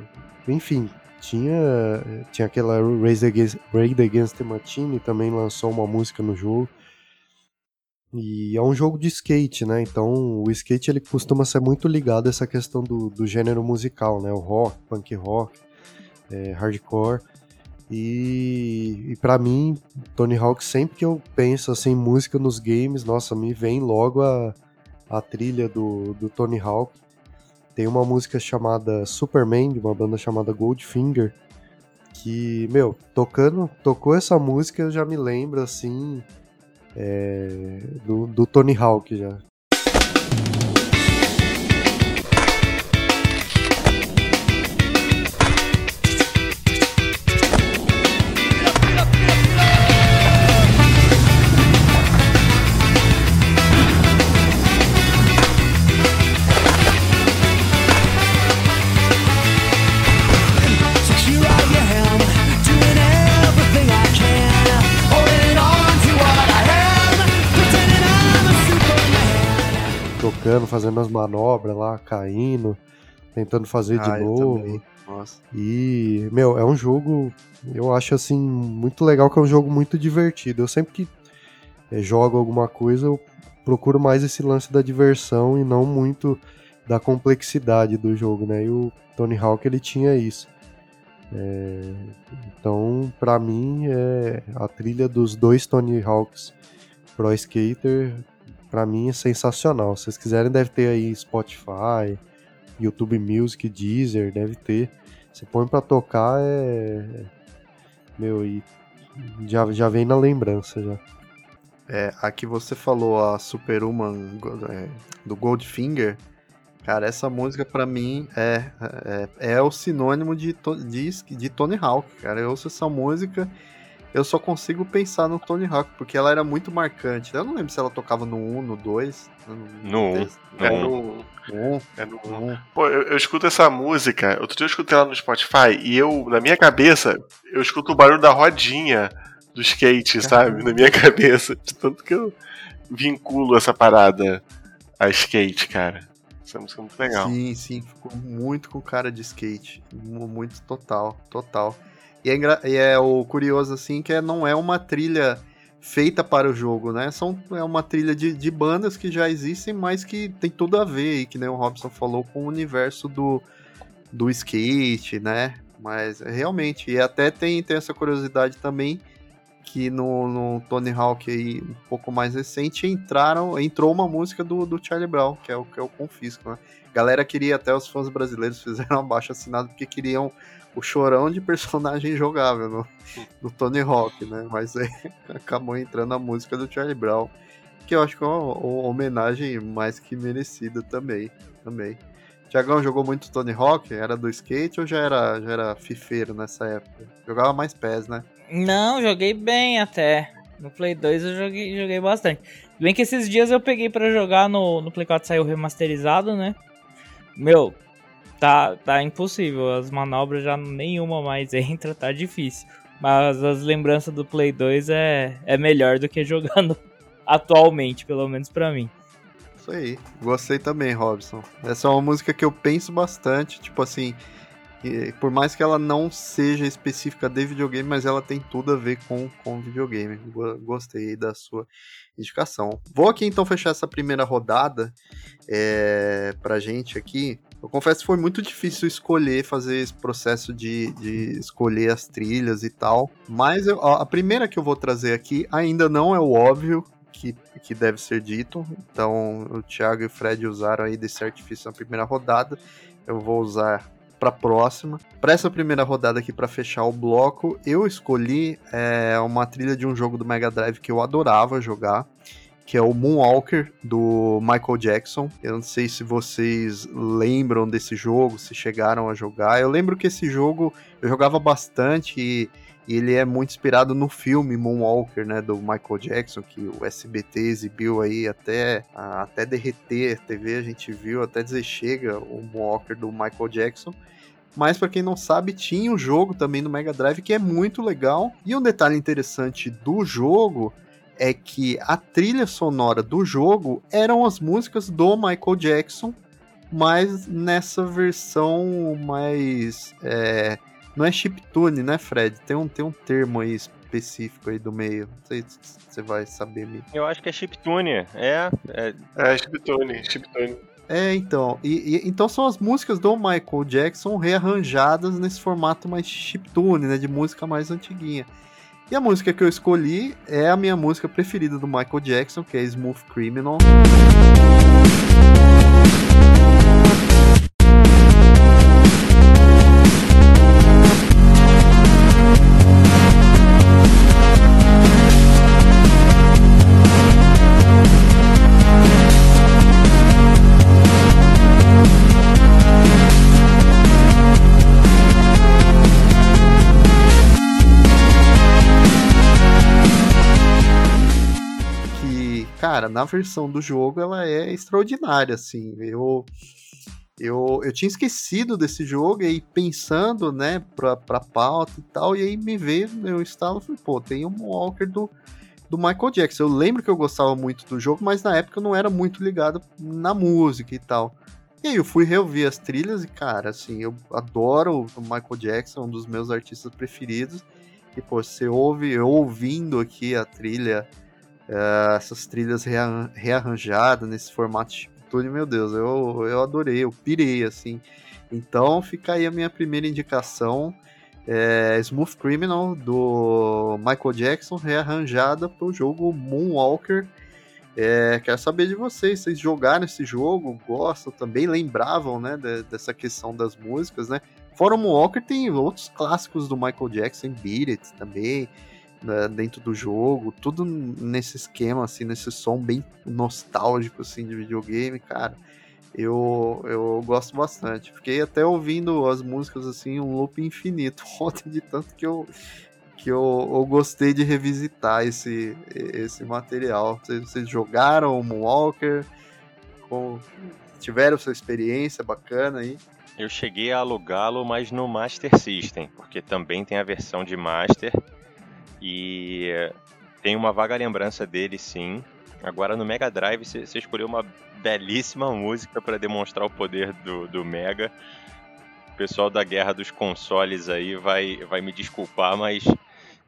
enfim, tinha, tinha aquela Raised Against, Raid Against the Machine também lançou uma música no jogo. E é um jogo de skate, né? Então o skate ele costuma ser muito ligado a essa questão do, do gênero musical, né? O rock, punk rock, é, hardcore. E, e para mim, Tony Hawk, sempre que eu penso assim, música nos games, nossa, me vem logo a, a trilha do, do Tony Hawk. Tem uma música chamada Superman, de uma banda chamada Goldfinger, que, meu, tocando, tocou essa música, eu já me lembro assim, é, do, do Tony Hawk já. Tocando, fazendo as manobras lá, caindo. tentando fazer Ah, de novo. E, meu, é um jogo, eu acho assim, muito legal, que é um jogo muito divertido. Eu sempre que eh, jogo alguma coisa, eu procuro mais esse lance da diversão e não muito da complexidade do jogo, né? E o Tony Hawk, ele tinha isso. É, então, pra mim, é a trilha dos dois Tony Hawks Pro Skater, pra mim é sensacional. Se vocês quiserem, deve ter aí Spotify, YouTube Music, Deezer, deve ter. Você põe pra tocar, é. Meu, e já, já vem na lembrança já. É, a que você falou, a Superwoman go- é, do Goldfinger, cara, essa música pra mim é, é, é o sinônimo de, de, de Tony Hawk, cara. Eu ouço essa música, eu só consigo pensar no Tony Hawk, porque ela era muito marcante. Eu não lembro se ela tocava no 1, no 2. No 1. É No no, No 1. é no No 1. Pô, eu, eu escuto essa música, outro dia eu escutei ela no Spotify e eu, na minha cabeça, eu escuto o barulho da rodinha do skate, sabe? Na minha [laughs] cabeça. De tanto que eu vinculo essa parada a skate, cara. Essa música é muito legal. Sim, sim, ficou muito com cara de skate. Mu- Muito total, total. E é, e é o curioso, assim, que é- não é uma trilha feita para o jogo, né? São, é uma trilha de, de bandas que já existem, mas que tem tudo a ver, e que nem o Robson falou, com o universo do, do skate, né? Mas é, realmente, e até tem, tem essa curiosidade também, que no, no Tony Hawk aí, um pouco mais recente, entraram, entrou uma música do, do Charlie Brown, que é o que é o Confisco, né? Galera queria, até os fãs brasileiros [laughs] fizeram abaixo assinado porque queriam o chorão de personagem jogável no, no Tony Hawk, né? Mas aí [laughs] acabou entrando a música do Charlie Brown, que eu acho que é uma, uma homenagem mais que merecida também. também. Tiagão jogou muito Tony Hawk? Era do skate ou já era, já era fifeiro nessa época? Jogava mais pés, né? Não, joguei bem até. No Play 2 eu joguei, joguei bastante. Bem que esses dias eu peguei pra jogar no, no Play 4 saiu remasterizado, né? Meu, tá, tá impossível. As manobras já nenhuma mais [laughs] entra, tá difícil. Mas as lembranças do Play 2 é, é melhor do que jogando [laughs] atualmente, pelo menos pra mim. Isso aí. Gostei também, Robson. Essa é uma música que eu penso bastante, tipo assim, por mais que ela não seja específica de videogame, mas ela tem tudo a ver com, com videogame. Go- Gostei da sua indicação. Vou aqui então fechar essa primeira rodada é, pra gente aqui. Eu confesso que foi muito difícil escolher, fazer esse processo de, de escolher as trilhas e tal. Mas eu- a primeira que eu vou trazer aqui ainda não é o óbvio, que, que deve ser dito. Então, o Thiago e o Fred usaram aí desse artifício na primeira rodada. Eu vou usar para próxima. Para essa primeira rodada aqui, para fechar o bloco, eu escolhi é, uma trilha de um jogo do Mega Drive que eu adorava jogar. Que é o Moonwalker do Michael Jackson. Eu não sei se vocês lembram desse jogo, se chegaram a jogar. Eu lembro que esse jogo eu jogava bastante e e ele é muito inspirado no filme Moonwalker, né, do Michael Jackson, que o SBT exibiu aí até, a- até derreter a TV, a gente viu, até dizer chega o Moonwalker do Michael Jackson. Mas para quem não sabe, tinha um jogo também no Mega Drive que é muito legal. E um detalhe interessante do jogo é que a trilha sonora do jogo eram as músicas do Michael Jackson, mas nessa versão mais é, não é chiptune, né, Fred? Tem um, tem um termo aí específico aí do meio. Não sei se você vai saber me. Eu acho que é chiptune. É, é É, Chiptune, Chiptune. É, então. E, e- então são as músicas do Michael Jackson rearranjadas nesse formato mais chiptune, né? De música mais antiguinha. E a música que eu escolhi é a minha música preferida do Michael Jackson, que é Smooth Criminal. Cara, na versão do jogo ela é extraordinária, assim. Eu, eu, eu tinha esquecido desse jogo e aí pensando, né, pra, pra pauta e tal, e aí me veio, eu estava, falei, pô, tem um Walker do, do Michael Jackson. Eu lembro que eu gostava muito do jogo, mas na época eu não era muito ligado na música e tal. E aí eu fui reouvir as trilhas e, cara, assim, eu adoro o Michael Jackson, um dos meus artistas preferidos. E, pô, você ouve, eu ouvindo aqui a trilha, eh, essas trilhas rearran- rearranjadas nesse formato chiptune, meu Deus, eu, eu adorei, eu pirei, assim. Então fica aí a minha primeira indicação, é Smooth Criminal, do Michael Jackson, rearranjada para o jogo Moonwalker. É, quero saber de vocês, vocês jogaram esse jogo, gostam também, lembravam, né, de- dessa questão das músicas, né? Fora o Moonwalker, tem outros clássicos do Michael Jackson, Beat It também, né, dentro do jogo, tudo nesse esquema, assim, nesse som bem nostálgico, assim, de videogame, cara. Eu, eu gosto bastante. Fiquei até ouvindo as músicas, assim, um loop infinito, [laughs] ontem, de tanto que eu, que eu, eu gostei de revisitar esse, esse material. Vocês, vocês jogaram o Moonwalker? Com, tiveram sua experiência bacana aí? Eu cheguei a alugá-lo, mas no Master System, porque também tem a versão de Master. E tem uma vaga lembrança dele, sim. Agora no Mega Drive você escolheu uma belíssima música para demonstrar o poder do, do Mega. O pessoal da guerra dos consoles aí vai, vai me desculpar, mas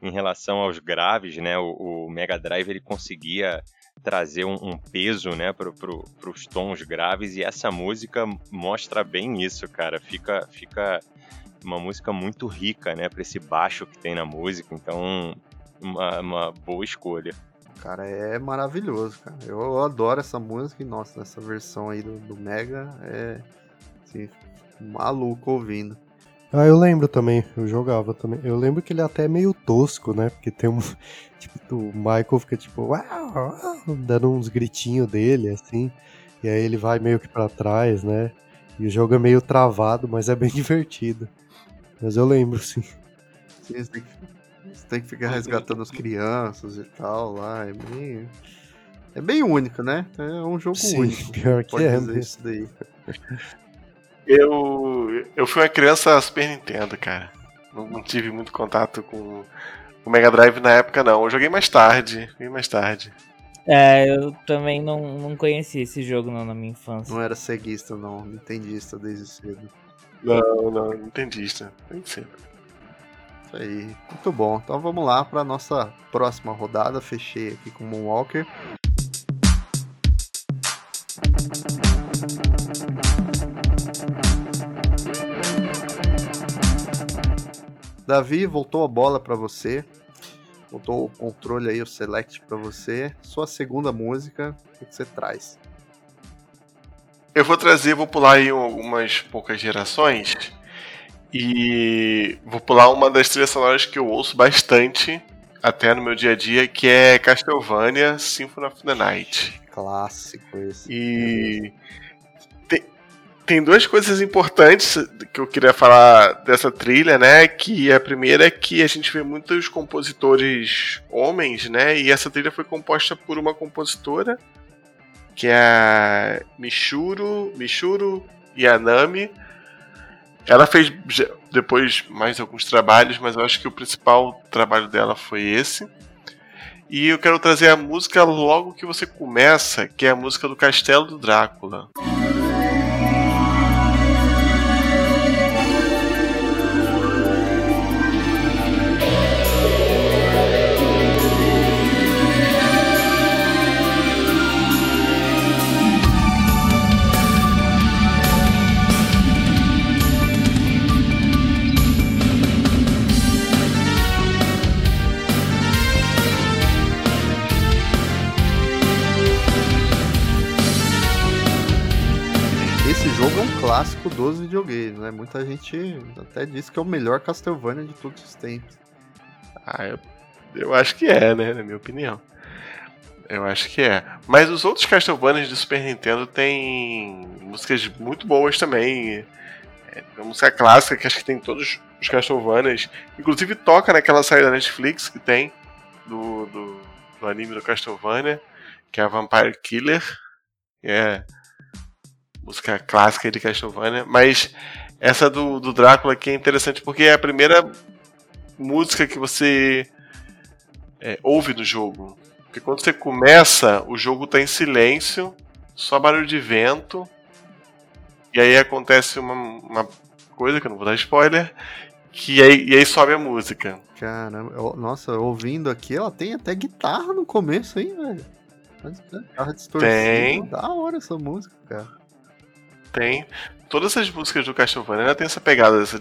em relação aos graves, né, o, o Mega Drive ele conseguia trazer um, um peso, né, para pro, os tons graves e essa música mostra bem isso, cara. Fica, fica uma música muito rica, né, para esse baixo que tem na música. Então, uma, uma boa escolha. Cara, é maravilhoso, cara. Eu, eu adoro essa música e, nossa, nessa versão aí do, do Mega é assim, maluco ouvindo. Ah, eu lembro também, eu jogava também. Eu lembro que ele é até meio tosco, né? Porque tem um. [laughs] Tipo, o Michael fica tipo, uau, uau, dando uns gritinhos dele, assim. E aí ele vai meio que pra trás, né? E o jogo é meio travado, mas é bem [laughs] divertido. Mas eu lembro, sim. Sim, Você tem que, você tem que ficar resgatando as crianças e tal lá. É bem, é bem único, né? É um jogo Sim, único. [laughs] pior que Pode é dizer mesmo. isso daí. Eu, eu fui uma criança Super Nintendo, cara. Não, não tive muito contato com o Mega Drive na época, não. Eu joguei mais tarde, bem mais tarde. É, eu também não, não conheci esse jogo não, na minha infância. Não era ceguista, não. Nintendista desde cedo. Não, não, Nintendista. Tem que ser. Isso aí. Muito bom. Então vamos lá para nossa próxima rodada. Fechei aqui com Moonwalker. Davi, voltou a bola para você. Voltou o controle aí, o select para você. Sua segunda música, o que você traz? Eu vou trazer, vou pular aí algumas poucas gerações. E vou pular uma das trilhas sonoras que eu ouço bastante, até no meu dia a dia, que é Castlevania Symphony of the Night. Clássico esse. E tem, tem duas coisas importantes que eu queria falar dessa trilha, né? Que a primeira é que a gente vê muitos compositores homens, né? E essa trilha foi composta por uma compositora, que é a Michuro, Michuro Yanami. Ela fez depois mais alguns trabalhos, mas eu acho que o principal trabalho dela foi esse. E eu quero trazer a música logo que você começa, que é a música do Castelo do Drácula. Esse dos videogames, né? Muita gente até diz que é o melhor Castlevania de todos os tempos. Ah, eu, eu acho que é, né? Na minha opinião. Eu acho que é. Mas os outros Castlevanias do Super Nintendo têm músicas muito boas também. É uma música clássica que acho que tem em todos os Castlevanias. Inclusive toca naquela série da Netflix que tem do, do, do anime do Castlevania, que é a Vampire Killer. É música clássica de Castlevania. Mas essa do, do Drácula aqui é interessante porque é a primeira música que você é, ouve no jogo. Porque quando você começa, o jogo tá em silêncio, só barulho de vento. e aí acontece uma, uma coisa que eu não vou dar spoiler, que aí, e aí sobe a música. Caramba, eu- nossa, ouvindo aqui, ela tem até guitarra no começo, hein, velho? Né, Guitarra distorcida. Tem. Da hora essa música, cara. Tem. Todas as músicas do Castlevania tem essa pegada dessa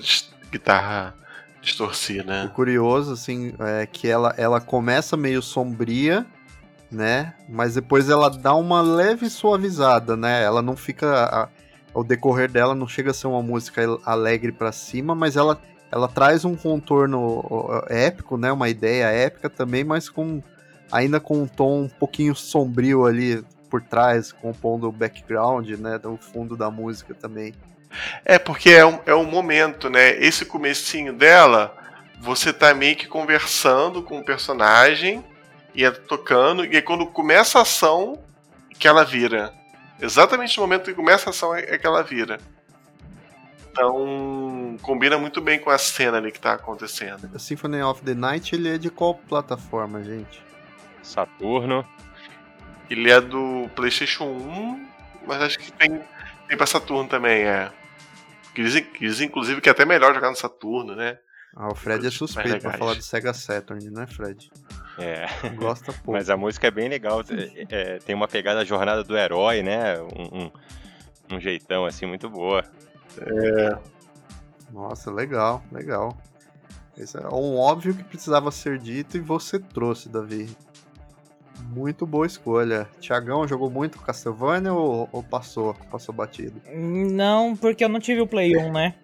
guitarra distorcida. O curioso, assim, é que ela, ela começa meio sombria, né? Mas depois ela dá uma leve suavizada, né? Ela não fica. a- o decorrer dela não chega a ser uma música alegre pra cima, mas ela, ela traz um contorno épico, né? Uma ideia épica também, mas com ainda com um tom um pouquinho sombrio ali por trás, compondo o background, né? Do fundo da música também. É, porque é um, é um momento, né? Esse comecinho dela, você tá meio que conversando com o personagem e é tocando, e aí quando começa a ação, que ela vira. Exatamente no momento que começa a ação é, é que ela vira. Então, combina muito bem com a cena ali que tá acontecendo. O Symphony of the Night, ele é de qual plataforma, gente? Saturno. Ele é do PlayStation 1, mas acho que tem, tem pra Saturno também, é. Que Dizem, que dizem, inclusive, que é até melhor jogar no Saturno, né? Ah, o Fred é suspeito pra falar do Sega Saturn, né, Fred? É. Gosta [laughs] pouco. Mas a música é bem legal. é- é, tem uma pegada da jornada do herói, né? Um, um- um jeitão assim muito boa. Nossa, legal, legal. Esse é um óbvio que precisava ser dito e você trouxe, Davi. Muito boa escolha. Tiagão jogou muito Castlevania ou, ou passou? Passou batido? Não, porque eu não tive o Play 1, né?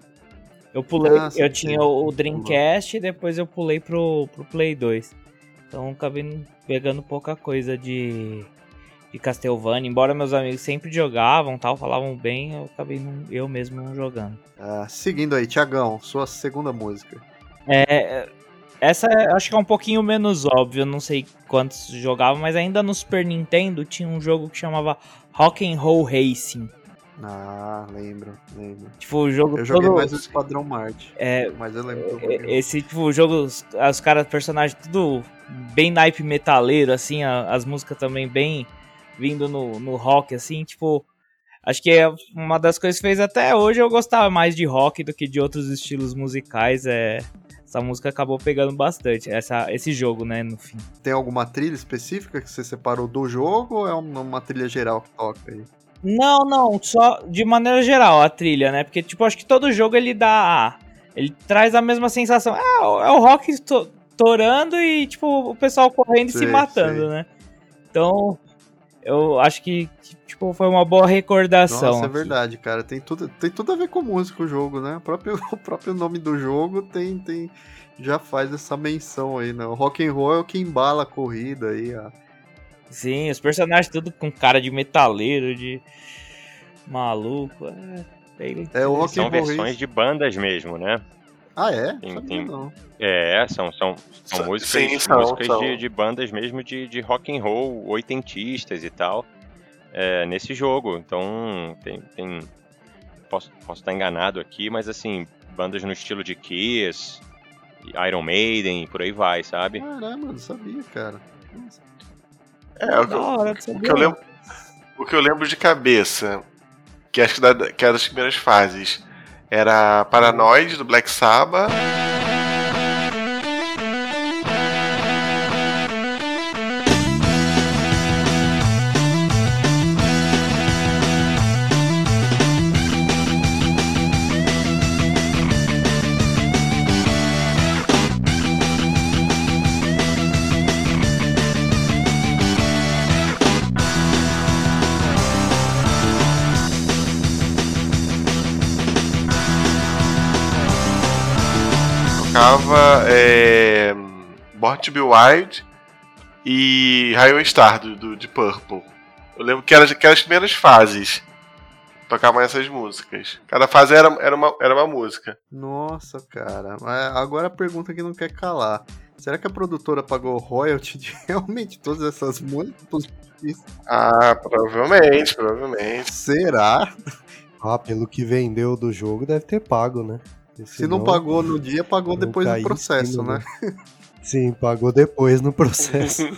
Eu pulei, Ah, eu tinha o Dreamcast e depois eu pulei pro, pro Play 2. Então acabei pegando pouca coisa de, de Castlevania. Embora meus amigos sempre jogavam tal, falavam bem, eu acabei não- eu mesmo não jogando. Ah, seguindo aí, Tiagão, sua segunda música. É, essa é- acho que é um pouquinho menos óbvio, não sei quantos jogavam, mas ainda no Super Nintendo tinha um jogo que chamava Rock and Roll Racing. Ah, lembro, lembro. Tipo, o jogo Eu joguei todo- mais o Esquadrão Marte, é, mas eu lembro que eu É. Esse tipo o jogo, os, os caras, personagens tudo bem naipe metaleiro, assim, a- as músicas também bem vindo no, no rock, assim, tipo. Acho que é uma das coisas que fez até hoje eu gostava mais de rock do que de outros estilos musicais. É, essa música acabou pegando bastante, essa, esse jogo, né, no fim. Tem alguma trilha específica que você separou do jogo ou é uma, trilha geral que toca aí? Não, não, só de maneira geral a trilha, né? Porque, tipo, acho que todo jogo ele dá. Ele traz a mesma sensação. É, é o rock to- torando e, tipo, o pessoal correndo e se Sei, matando, sei. né? Então, eu acho que, que, tipo, foi uma boa recordação. Nossa, é verdade, cara. Tem tudo, tem tudo a ver com música o jogo, né? O próprio, [laughs] o próprio nome do jogo tem, tem já faz essa menção aí, né? O rock and roll é o que embala a corrida aí, ó. Sim, os personagens tudo com cara de metaleiro, de maluco. É, bem- É o rock São and roll. versões Race. de bandas mesmo, né? Ah, é? Tem- tem- não. É, são, são, são músicas, sim, são, músicas são. De, de bandas mesmo de, de rock and roll oitentistas e tal é, nesse jogo. Então tem, tem posso, posso estar enganado aqui, mas assim bandas no estilo de Kiss, Iron Maiden, e por aí vai, sabe? Caramba, não sabia, cara. Nossa. É, o que, eu- hora o que eu lembro, o que eu lembro de cabeça, que acho que, da, que era das primeiras fases, era Paranoid do Black Sabbath. É, Born to Be Wild e Highway Star do, do, de Purple. Eu lembro que eram que eram as primeiras fases. Tocavam essas músicas. Cada fase era, era, uma, era uma música. Nossa, cara. Mas Agora a pergunta que não quer calar. Será que a produtora pagou royalty de [laughs] realmente todas essas músicas? Ah, provavelmente, provavelmente. Será? [laughs] Ah, pelo que vendeu do jogo, deve ter pago, né? Se não senão pagou no dia, pagou depois do processo, né? Sim, pagou depois no processo. [laughs]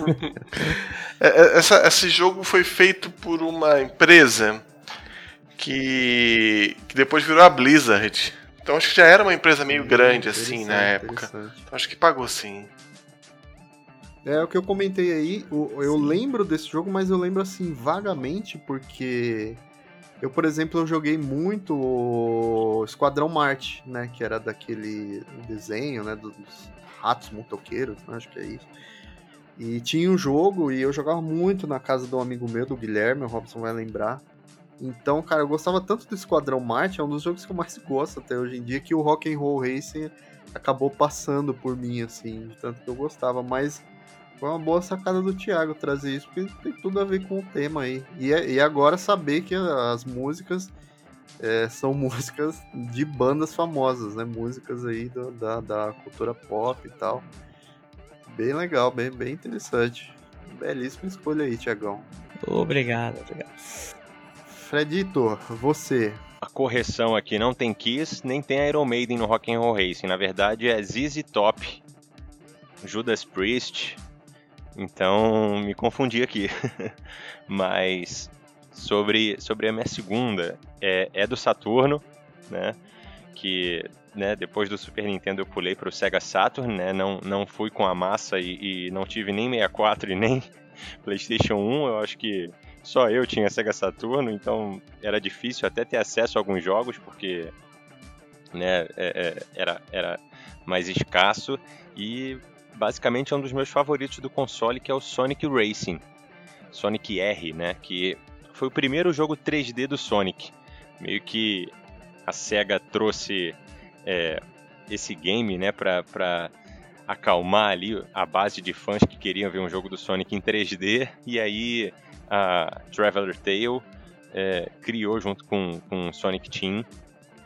É, é, Essa, esse jogo foi feito por uma empresa que, que depois virou a Blizzard. Então acho que já era uma empresa meio grande assim na época. Então acho que pagou sim. É o que eu comentei aí. o- Eu lembro desse jogo, mas eu lembro assim vagamente porque eu, por exemplo, eu joguei muito o Esquadrão Marte, né? Que era daquele desenho, né? Dos ratos motoqueiros, né, acho que é isso. E tinha um jogo e eu jogava muito na casa um amigo meu, do Guilherme, o Robson vai lembrar. Então, cara, eu gostava tanto do Esquadrão Marte, é um dos jogos que eu mais gosto até hoje em dia, que o Rock and Roll Racing acabou passando por mim, assim, de tanto que eu gostava, mas foi uma boa sacada do Thiago trazer isso, porque tem tudo a ver com o tema aí. E, é- e agora saber que as músicas é, são [laughs] músicas de bandas famosas, né? Músicas aí do- da, da cultura pop e tal. Bem legal, bem, bem interessante. Belíssima escolha aí, Tiagão. Obrigado, obrigado. Fredito, você. A correção aqui não tem Kiss, nem tem Iron Maiden no Rock and Roll Racing. Na verdade é ZZ Top, Judas Priest. Então me confundi aqui. [laughs] Mas sobre, sobre a minha segunda, é, é do Saturno, né? Que né, depois do Super Nintendo eu pulei para o Sega Saturn, né? Não, não fui com a massa e, e não tive nem 64 e nem [laughs] PlayStation 1. Eu acho que só eu tinha Sega Saturno, então era difícil até ter acesso a alguns jogos, porque né, é- é, era, era mais escasso. E basicamente é um dos meus favoritos do console, que é o Sonic Racing. Sonic R, né? Que foi o primeiro jogo 3D do Sonic. Meio que a SEGA trouxe é, esse game, né, pra, pra acalmar ali a base de fãs que queriam ver um jogo do Sonic em 3D. E aí a Traveler Tale é, criou junto com, com Sonic Team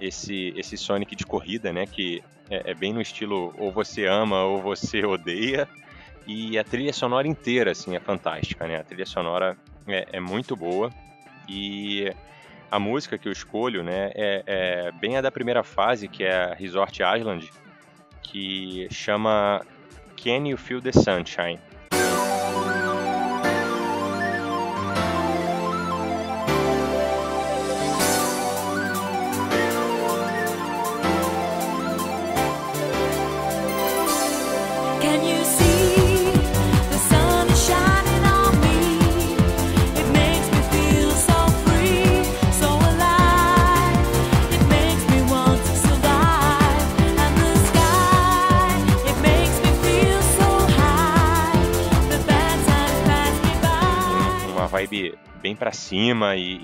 esse, esse Sonic de corrida, né? Que é, é bem no estilo ou você ama ou você [laughs] odeia. E a trilha sonora inteira, assim, é fantástica, né? A trilha sonora é, é muito boa. E a música que eu escolho, né, é, é bem a da primeira fase, que é a Resort Island, que chama Can You Feel the Sunshine? Vibe bem pra cima e,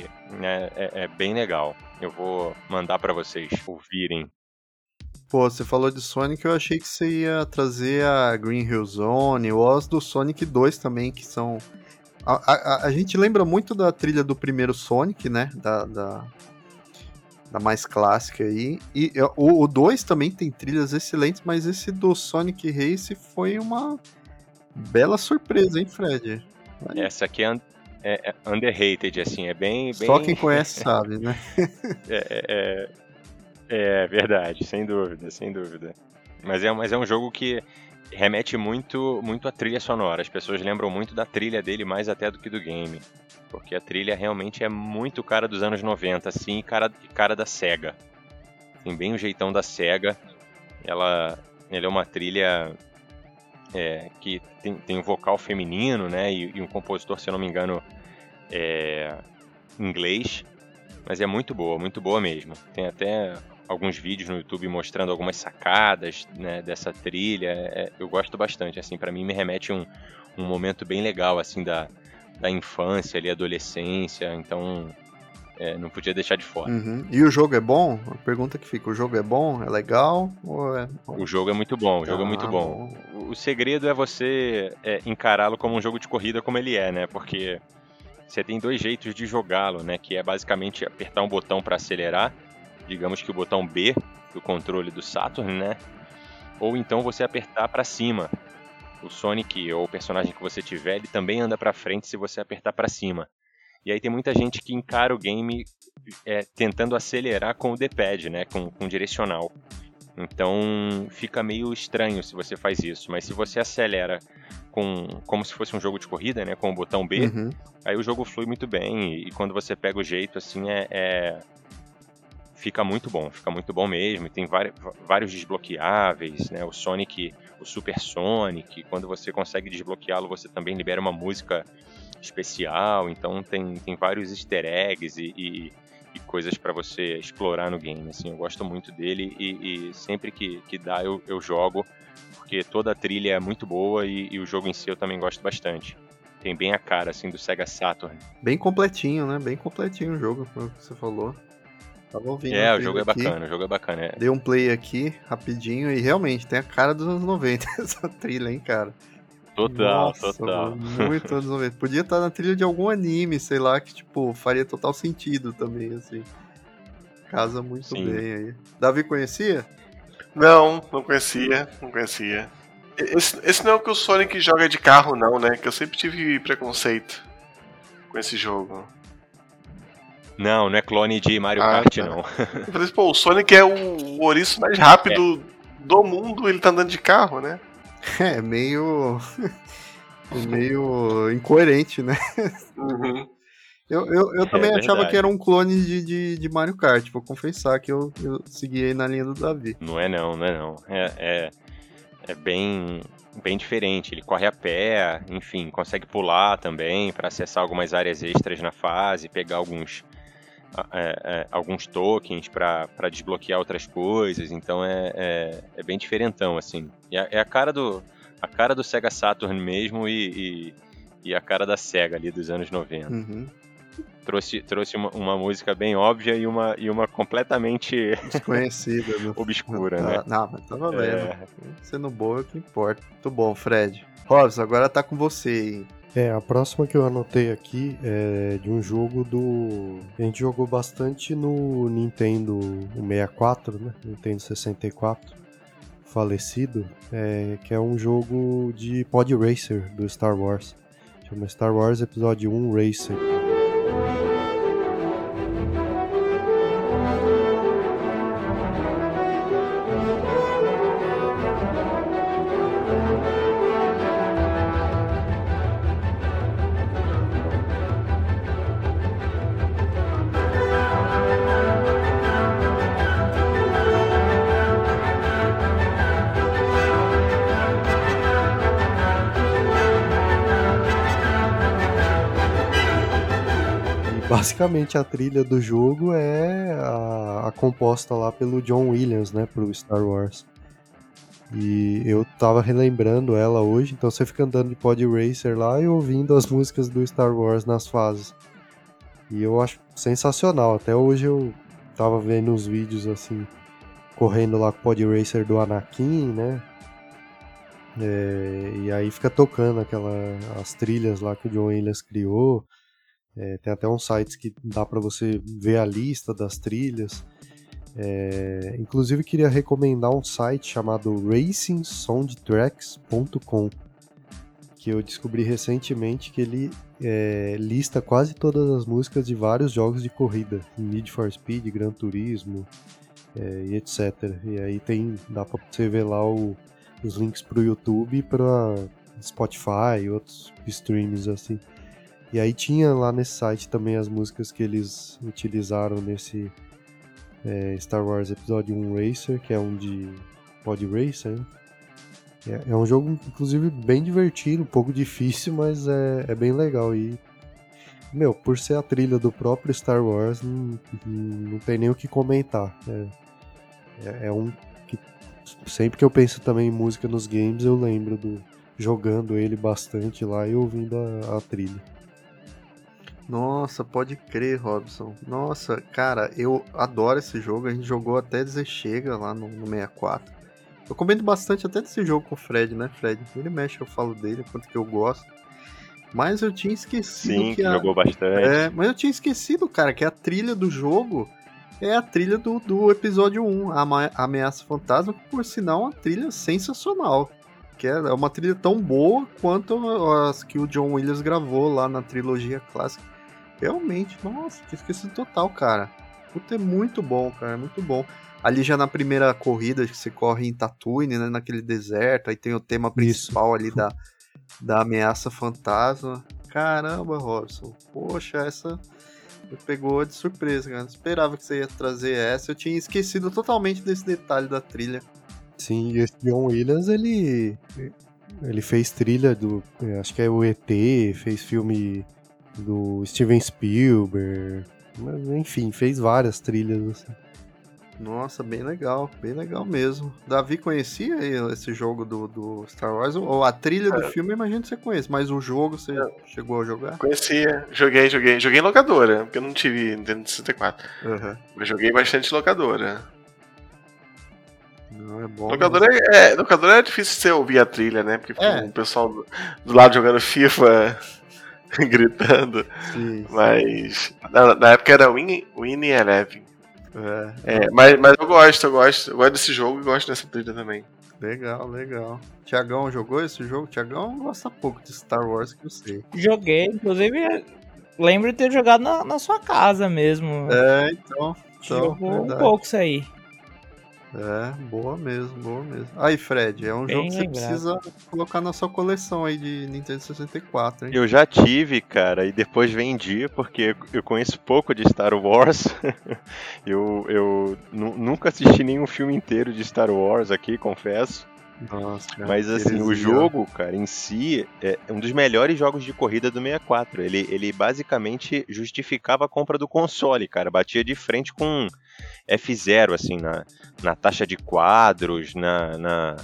e, né, é, é bem legal. Eu vou mandar pra vocês ouvirem. Pô, você falou de Sonic, eu achei que você ia trazer a Green Hill Zone ou as do Sonic 2 também, que são. A, a- a- gente lembra muito da trilha do primeiro Sonic, né? Da, da, da mais clássica aí. E o 2 também tem trilhas excelentes, mas esse do Sonic Race foi uma bela surpresa, hein, Fred? Essa aqui é, é, é underrated, assim, é bem. bem Só quem conhece [laughs] sabe, né? É, é, é verdade, sem dúvida, sem dúvida. Mas é, mas é um jogo que remete muito, muito à trilha sonora. As pessoas lembram muito da trilha dele mais até do que do game. Porque a trilha realmente é muito cara dos anos 90, assim, e cara, cara da SEGA. Tem bem o jeitão da SEGA. Ela, ela é uma trilha é, que tem, tem um vocal feminino, né? E, e um compositor, se eu não me engano, é, inglês. Mas é muito boa, muito boa mesmo. Tem até alguns vídeos no YouTube mostrando algumas sacadas né, dessa trilha. É, eu gosto bastante, assim, para mim me remete um, um momento bem legal, assim, da, da infância ali, adolescência. Então, é, não podia deixar de fora. Uhum. E o jogo é bom? A pergunta que fica: o jogo é bom? É legal? É. O jogo é muito bom, o jogo é muito Ah, bom. O, o segredo é você é, encará-lo como um jogo de corrida como ele é, né? Porque você tem dois jeitos de jogá-lo, né? Que é basicamente apertar um botão para acelerar, digamos que o botão B do controle do Saturn, né? Ou então você apertar para cima. O Sonic ou o personagem que você tiver, ele também anda para frente se você apertar para cima. E aí tem muita gente que encara o game é, tentando acelerar com o D-pad, né? Com, com direcional. Então fica meio estranho se você faz isso, mas se você acelera com como se fosse um jogo de corrida, né? Com o botão B. Uhum. Aí o jogo flui muito bem e, e quando você pega o jeito, assim, é, é- fica muito bom, fica muito bom mesmo. Tem vari- vários desbloqueáveis, né? O Sonic, o Super Sonic, quando você consegue desbloqueá-lo, você também libera uma música especial. Então tem, tem vários easter eggs e, e- e coisas para você explorar no game. Assim, eu gosto muito dele e, e sempre que, que dá eu, eu jogo, porque toda a trilha é muito boa e, o jogo em si eu também gosto bastante. Tem bem a cara assim do Sega Saturn. Bem completinho, né? Bem completinho o jogo, foi o que você falou. Tava ouvindo. É, o jogo é aqui, bacana, o jogo é bacana. é. Dei um play aqui, rapidinho, e realmente tem a cara dos anos 90 [laughs] essa trilha, hein, cara. Total, Nossa, total. mano, Muito anos 90. Podia estar na trilha de algum anime, sei lá, que, tipo, faria total sentido também, assim. Casa muito Sim. bem aí. Davi conhecia? Não, não conhecia, não conhecia. Esse, esse não é o que o Sonic joga de carro, não, né? Que eu sempre tive preconceito com esse jogo. Não, não é clone de Mario Ah, Kart, tá. não. Eu falei pô, o Sonic é o ouriço mais rápido do mundo, ele tá andando de carro, né? [laughs] É, meio. [laughs] meio incoerente, né? Uhum. Eu, eu, eu É também achava verdade. que era um clone de, de, de Mario Kart. Vou confessar que eu, eu segui aí na linha do Davi. Não é não, não é não. É, é, é bem, bem diferente. Ele corre a pé, enfim, consegue pular também para acessar algumas áreas extras na fase, pegar alguns, é, é, alguns tokens para desbloquear outras coisas. Então é, é, é bem diferentão, assim. É, a cara do a cara do Sega Saturn mesmo e, e, e a cara da Sega ali dos anos 90. Uhum. Trouxe, trouxe uma, uma música bem óbvia e uma, e uma completamente Desconhecida. né? [laughs] obscura, Ah, né? Não, mas tava vendo. É, Sendo bom é o que importa. Muito bom, Fred. Robson, agora tá com você aí. É, a próxima que eu anotei aqui é de um jogo do. A gente jogou bastante no Nintendo o 64, né? Nintendo 64, falecido, é, que é um jogo de Pod Racer do Star Wars. Chama Star Wars Episódio 1 Racer. Basicamente a trilha do jogo é a, a composta lá pelo John Williams, né, pro Star Wars. E eu tava relembrando ela hoje, então você fica andando de Pod Racer lá e ouvindo as músicas do Star Wars nas fases. E eu acho sensacional. Até hoje eu tava vendo uns vídeos assim, correndo lá com o Pod Racer do Anakin, né? É, e aí fica tocando aquela, as trilhas lá que o John Williams criou. É, tem até uns sites que dá para você ver a lista das trilhas. É, inclusive queria recomendar um site chamado RacingSoundtracks.com que eu descobri recentemente que ele é, lista quase todas as músicas de vários jogos de corrida, Need for Speed, Gran Turismo é, e etc. E aí tem dá para você ver lá o- os links pro YouTube e para Spotify e outros streams assim. E aí tinha lá nesse site também as músicas que eles utilizaram nesse é, Star Wars Episódio 1 Racer, que é um de Pod Racer. né? É, é um jogo, inclusive, bem divertido, um pouco [laughs] difícil, mas é, é bem legal. E, meu, por ser a trilha do próprio Star Wars, não, não tem nem o que comentar. É, é, é um que sempre que eu penso também em música nos games, eu lembro do jogando ele bastante lá e ouvindo a, a trilha. Nossa, pode crer, Robson. Nossa, cara, eu adoro esse jogo. A gente jogou até dizer chega lá no, no 64. Eu comento bastante até desse jogo com o Fred, né, Fred? Ele mexe, eu falo dele, quanto que eu gosto. Mas eu tinha esquecido sim, que a... jogou bastante. É, mas eu tinha esquecido, cara, que a trilha do jogo é a trilha do, do episódio 1, a Ameaça Fantasma, que por sinal é uma trilha sensacional. Que é é uma trilha tão boa quanto as que o John Williams gravou lá na trilogia clássica. Realmente, nossa, tinha esquecido total, cara. Puta, é muito bom, cara, é muito bom. Ali já na primeira corrida, que você corre em Tatooine, né, naquele deserto, aí tem o tema principal ali da, da ameaça fantasma. Caramba, Robson. Poxa, essa me pegou de surpresa, cara. Não esperava que você ia trazer essa. Eu tinha esquecido totalmente desse detalhe da trilha. Sim, e esse John Williams, ele. Ele fez trilha do. é, Acho que é o ET, fez filme do Steven Spielberg. Mas, enfim, fez várias trilhas. Assim. Nossa, bem legal, bem legal mesmo. Davi conhecia esse jogo do, do Star Wars? Ou a trilha do filme, eu imagino que você conhece, mas o jogo você chegou a jogar? Conhecia, joguei, joguei. Joguei em locadora, porque eu não tive Nintendo 64. Aham. Mas joguei bastante em locadora. Não, é bom. Locadora é, é, locadora é difícil você ouvir a trilha, né? Porque É. o pessoal do, do lado jogando FIFA [laughs] gritando. Sim, Mas na, na época era Win, Win Eleven. é, É, mas, mas eu gosto, eu gosto. Eu gosto desse jogo e gosto dessa trilha também. legal, legal. Tiagão jogou esse jogo? Tiagão gosta pouco de Star Wars, que eu sei. Joguei, inclusive, lembro de ter jogado na, na sua casa mesmo. É, então. então Jogou um verdade. pouco isso aí. É, boa mesmo, boa mesmo. Aí, Fred, é um Bem jogo que você lembrado. precisa colocar na sua coleção aí de Nintendo 64, hein? Eu já tive, cara, e depois vendi, porque eu conheço pouco de Star Wars. [laughs] eu eu nu- nunca assisti nenhum filme inteiro de Star Wars aqui, confesso. Nossa, cara, Mas assim, o jogo, cara, em si, é um dos melhores jogos de corrida do 64. Ele, ele basicamente justificava a compra do console, cara. Batia de frente com F0, assim, na, na taxa de quadros, na, na-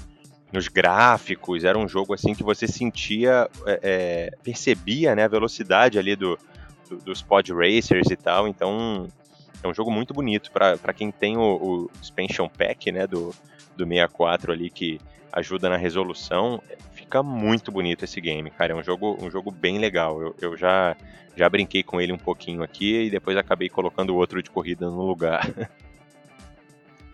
nos gráficos. Era um jogo, assim, que você sentia, é, é, percebia, né, a velocidade ali do, do- dos pod racers e tal. Então, é um jogo muito bonito para quem tem o, o expansion pack, né, do, do 64 ali, que ajuda na resolução. Fica muito bonito esse game, cara. É um jogo, um jogo bem legal. Eu, eu já, já brinquei com ele um pouquinho aqui e depois acabei colocando outro de corrida no lugar. [laughs]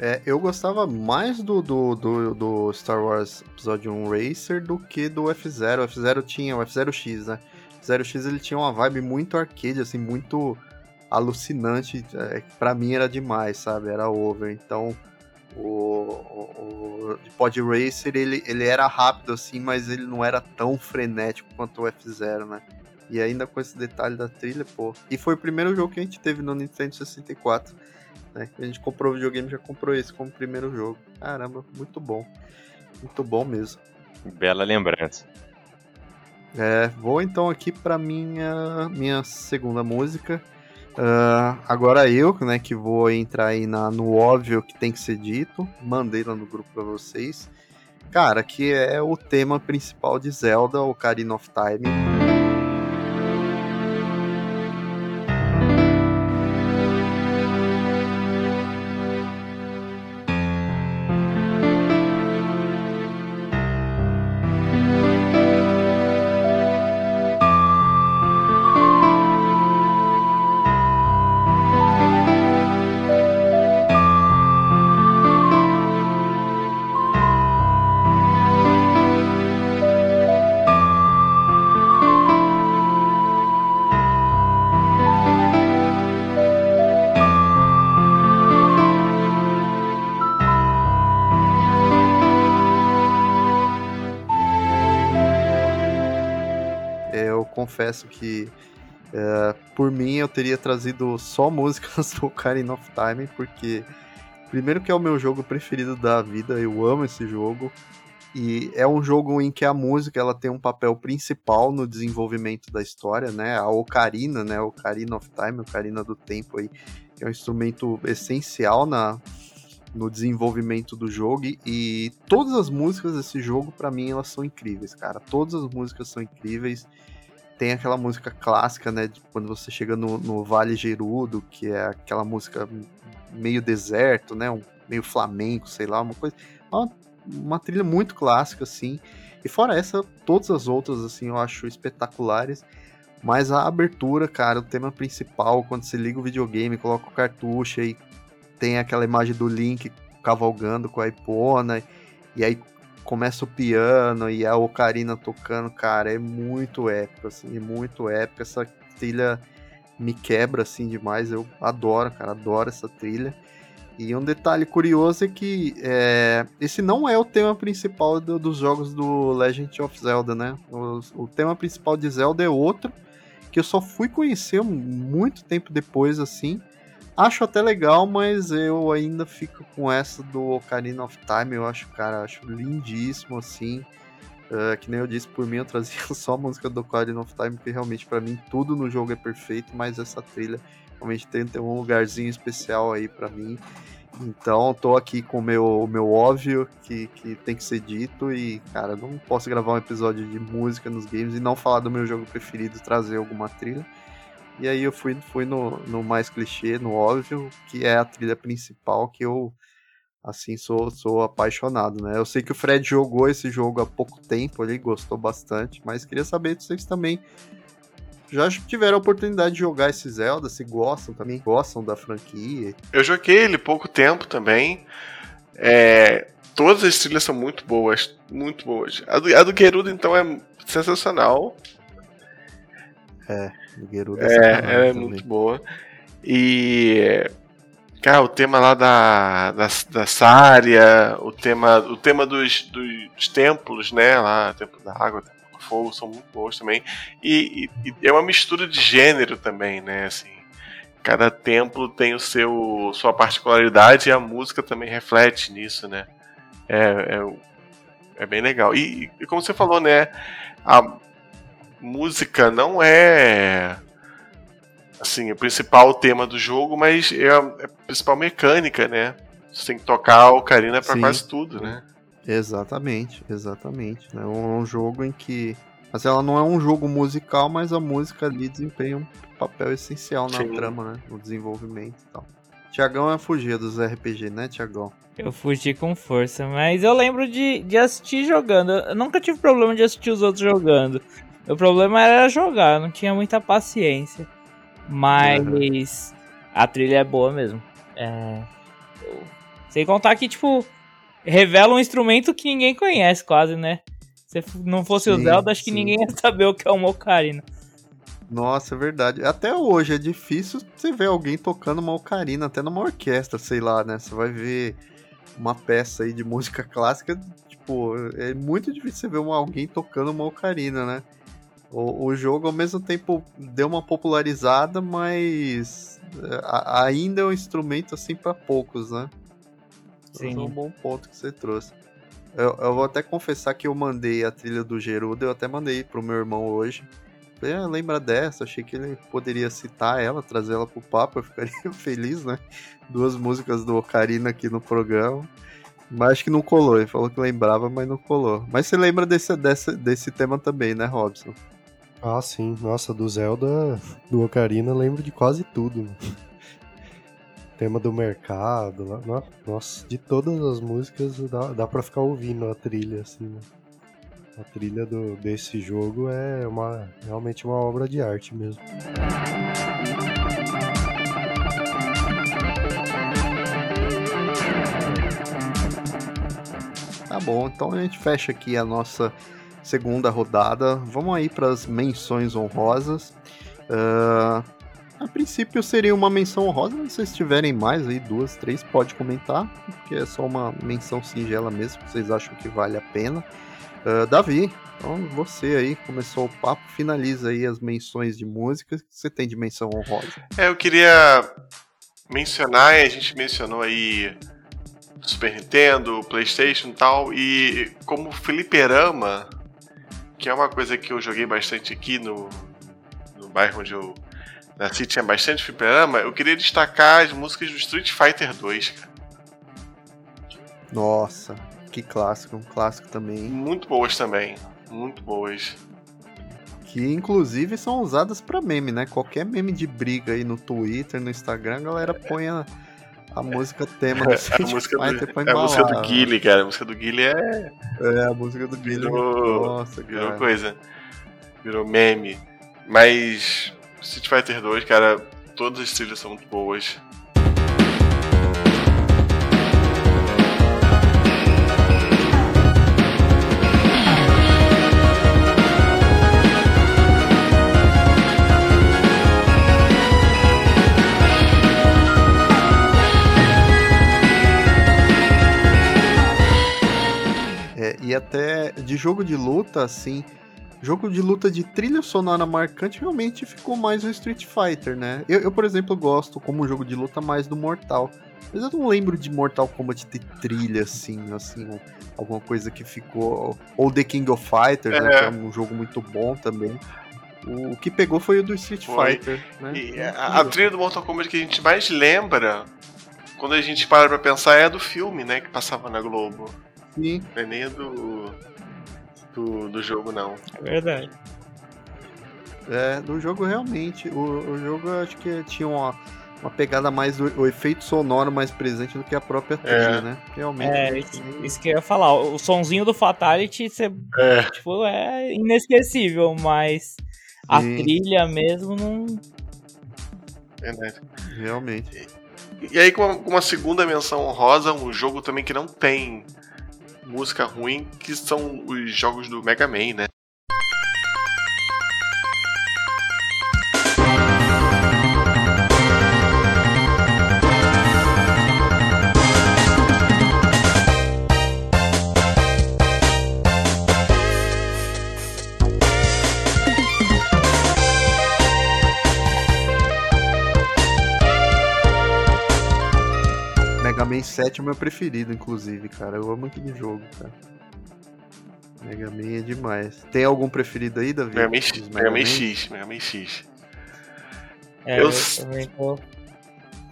É, eu gostava mais do, do, do, do Star Wars Episódio 1 Racer do que do F0. O F0 tinha, o F0X, né? O F0X ele tinha uma vibe muito arcade, assim, muito alucinante. É, pra mim era demais, sabe? Era over. Então, o, o, o Pod Racer ele, ele era rápido, assim, mas ele não era tão frenético quanto o F0, né? E ainda com esse detalhe da trilha, pô. E foi o primeiro jogo que a gente teve no Nintendo 64 né? A gente comprou o videogame já comprou esse como primeiro jogo. Caramba, muito bom. Muito bom mesmo. Bela lembrança. É, vou então aqui para minha minha segunda música. Ah, agora eu, né, que vou entrar aí na, no óbvio que tem que ser dito. Mandei lá no grupo para vocês. Cara, que é o tema principal de Zelda, Ocarina of Time. Confesso que é, por mim eu teria trazido só músicas [laughs] do Ocarina of Time, porque primeiro que é o meu jogo preferido da vida, eu amo esse jogo. E é um jogo em que a música ela tem um papel principal no desenvolvimento da história, né? A ocarina, né? Ocarina of Time, Ocarina do Tempo aí, é um instrumento essencial na, no desenvolvimento do jogo. E, todas as músicas desse jogo, pra mim, elas são incríveis, cara. Todas as músicas são incríveis. Tem aquela música clássica, né? De quando você chega no, no Vale Gerudo, que é aquela música meio deserto, né? Um, meio flamenco, sei lá, uma coisa. Uma, uma trilha muito clássica, assim. E fora essa, todas as outras, assim, eu acho espetaculares. Mas a abertura, cara, o tema principal, quando você liga o videogame, coloca o cartucho e tem aquela imagem do Link cavalgando com a Ipona, e aí começa o piano e a Ocarina tocando, cara, é muito épico, assim, é muito épico. Essa trilha me quebra, assim, demais. Eu adoro, cara, adoro essa trilha. E um detalhe curioso é que é, esse não é o tema principal do- dos jogos do Legend of Zelda, né? O, o tema principal de Zelda é outro, que eu só fui conhecer muito tempo depois, assim. Acho até legal, mas eu ainda fico com essa do Ocarina of Time. Eu acho, cara, acho lindíssimo, assim. É, que nem eu disse, por mim eu trazia [laughs] só a música do Ocarina of Time, porque realmente pra mim tudo no jogo é perfeito, mas essa trilha realmente tem, tem um lugarzinho especial aí pra mim. Então, tô aqui com o meu, meu óbvio que, que tem que ser dito e, cara, não posso gravar um episódio de música nos games e não falar do meu jogo preferido, trazer alguma trilha. E aí eu fui, fui no, no mais clichê, no óbvio, que é a trilha principal que eu, assim, sou, sou apaixonado, né? Eu sei que o Fred jogou esse jogo há pouco tempo ali, gostou bastante, mas queria saber de vocês também já tiveram a oportunidade de jogar esse Zelda, se gostam também, gostam da franquia. Eu joguei ele pouco tempo também. É, todas as trilhas são muito boas, muito boas. A do, a do Gerudo, então, é sensacional. do Gerudo É, é também. muito boa. E. Cara, o tema lá da, da, da Sária, o tema, o tema dos, dos templos, né? Lá, Templo da Água, Templo do Fogo, são muito bons também. E, e- e é uma mistura de gênero também, né? Assim, cada templo tem o seu sua particularidade e a música também reflete nisso, né? É, é, é bem legal. E, e como você falou, né? A música não é assim, o principal tema do jogo, mas é a, é a principal mecânica, né? Você tem que tocar a ocarina pra Sim. quase tudo, né? Exatamente, exatamente. É um, um jogo em que. Mas ela não é um jogo musical, mas a música ali desempenha um papel essencial na Sim. trama, né? No desenvolvimento e tal. Tiagão é fugir dos RPG, né, Tiagão? Eu fugi com força, mas eu lembro de, de assistir jogando. Eu nunca tive problema de assistir os outros jogando. O problema era jogar, não tinha muita paciência. Mas a trilha é boa mesmo. É, Sem contar que, tipo, revela um instrumento que ninguém conhece quase, né? Se não fosse o Sim, Zelda, acho que sim. ninguém ia saber o que é uma ocarina. Nossa, é verdade. Até hoje é difícil você ver alguém tocando uma ocarina, até numa orquestra, sei lá, né? Você vai ver uma peça aí de [laughs] música clássica, tipo, é muito difícil você ver uma- alguém tocando uma ocarina, né? O, o jogo, ao mesmo tempo, deu uma popularizada, mas é, a- ainda é um instrumento, assim, pra poucos, né? Esse Sim. é um bom ponto que você trouxe. Eu, eu vou até confessar que eu mandei a trilha do Gerudo, eu até mandei pro meu irmão hoje. Falei, ah, lembra dessa? Achei que ele poderia citar ela, trazer ela pro papo, eu ficaria [laughs] feliz, né? Duas músicas do Ocarina aqui no programa. Mas acho que não colou, ele falou que lembrava, mas não colou. Mas você lembra desse, desse, desse tema também, né, Robson? Ah, sim. Nossa, do Zelda, do Ocarina, lembro de quase tudo. [laughs] Tema do mercado, nossa, de todas as músicas dá, dá pra ficar ouvindo a trilha, assim. né? A trilha do, desse jogo é uma, realmente uma obra de arte mesmo. Tá bom, então a gente fecha aqui a nossa segunda rodada. Vamos aí para as menções honrosas. Ah, a princípio seria uma menção honrosa, mas se vocês tiverem mais aí, duas, três, pode comentar, porque é só uma menção singela mesmo, que vocês acham que vale a pena. Ah, Davi, então você aí começou o papo, finaliza aí as menções de músicas que você tem de menção honrosa. É, eu queria mencionar, a gente mencionou aí Super Nintendo, PlayStation e tal, e como fliperama, que é uma coisa que eu joguei bastante aqui no, no bairro onde eu nasci, tinha bastante fliperama, eu queria destacar as músicas do Street Fighter 2, cara. Nossa, que clássico, um clássico também. Muito boas também, muito boas. Que inclusive são usadas pra meme, né? Qualquer meme de briga aí no Twitter, no Instagram, a galera põe a, a música tema [laughs] do A Street música, Fighter do, pra a música do embalar. Guile, cara, a música do Guile é É, a música do Guilherme. Virou- Nossa, Virou cara. coisa. Virou meme. Mas Street Fighter 2, cara, todas as trilhas são muito boas. E até de jogo de luta, assim, jogo de luta de trilha sonora marcante realmente ficou mais o Street Fighter, né? Eu, eu, por exemplo, gosto como jogo de luta mais do Mortal. Mas eu não lembro de Mortal Kombat ter trilha, assim, assim, um- alguma coisa que ficou. Ou The King of Fighters, né? É. Que é um jogo muito bom também. O, o que pegou foi o do Street Foi. Fighter, né? E a, a trilha do Mortal Kombat que a gente mais lembra, quando a gente para pra pensar, é a do filme, né? Que passava na Globo. Sim. Não é nem a do. Do, do jogo, não. É verdade. É, do jogo realmente. O, o jogo eu acho que tinha uma, uma pegada mais do o efeito sonoro mais presente do que a própria trilha, É. né? Realmente. É, isso, isso que eu ia falar. O sonzinho do Fatality você, É. tipo, é inesquecível, mas a Sim. trilha mesmo não. Verdade. Realmente. E aí, com uma, com uma segunda menção honrosa, um jogo também que não tem música ruim, que são os jogos do Mega Man, né? 7 é o meu preferido, inclusive, cara. Eu amo aquele jogo, cara. Mega Man é demais. Tem algum preferido aí, Davi? Mega Man, X, Mega Man X, Mega Man X. É, Eu eu, também tô.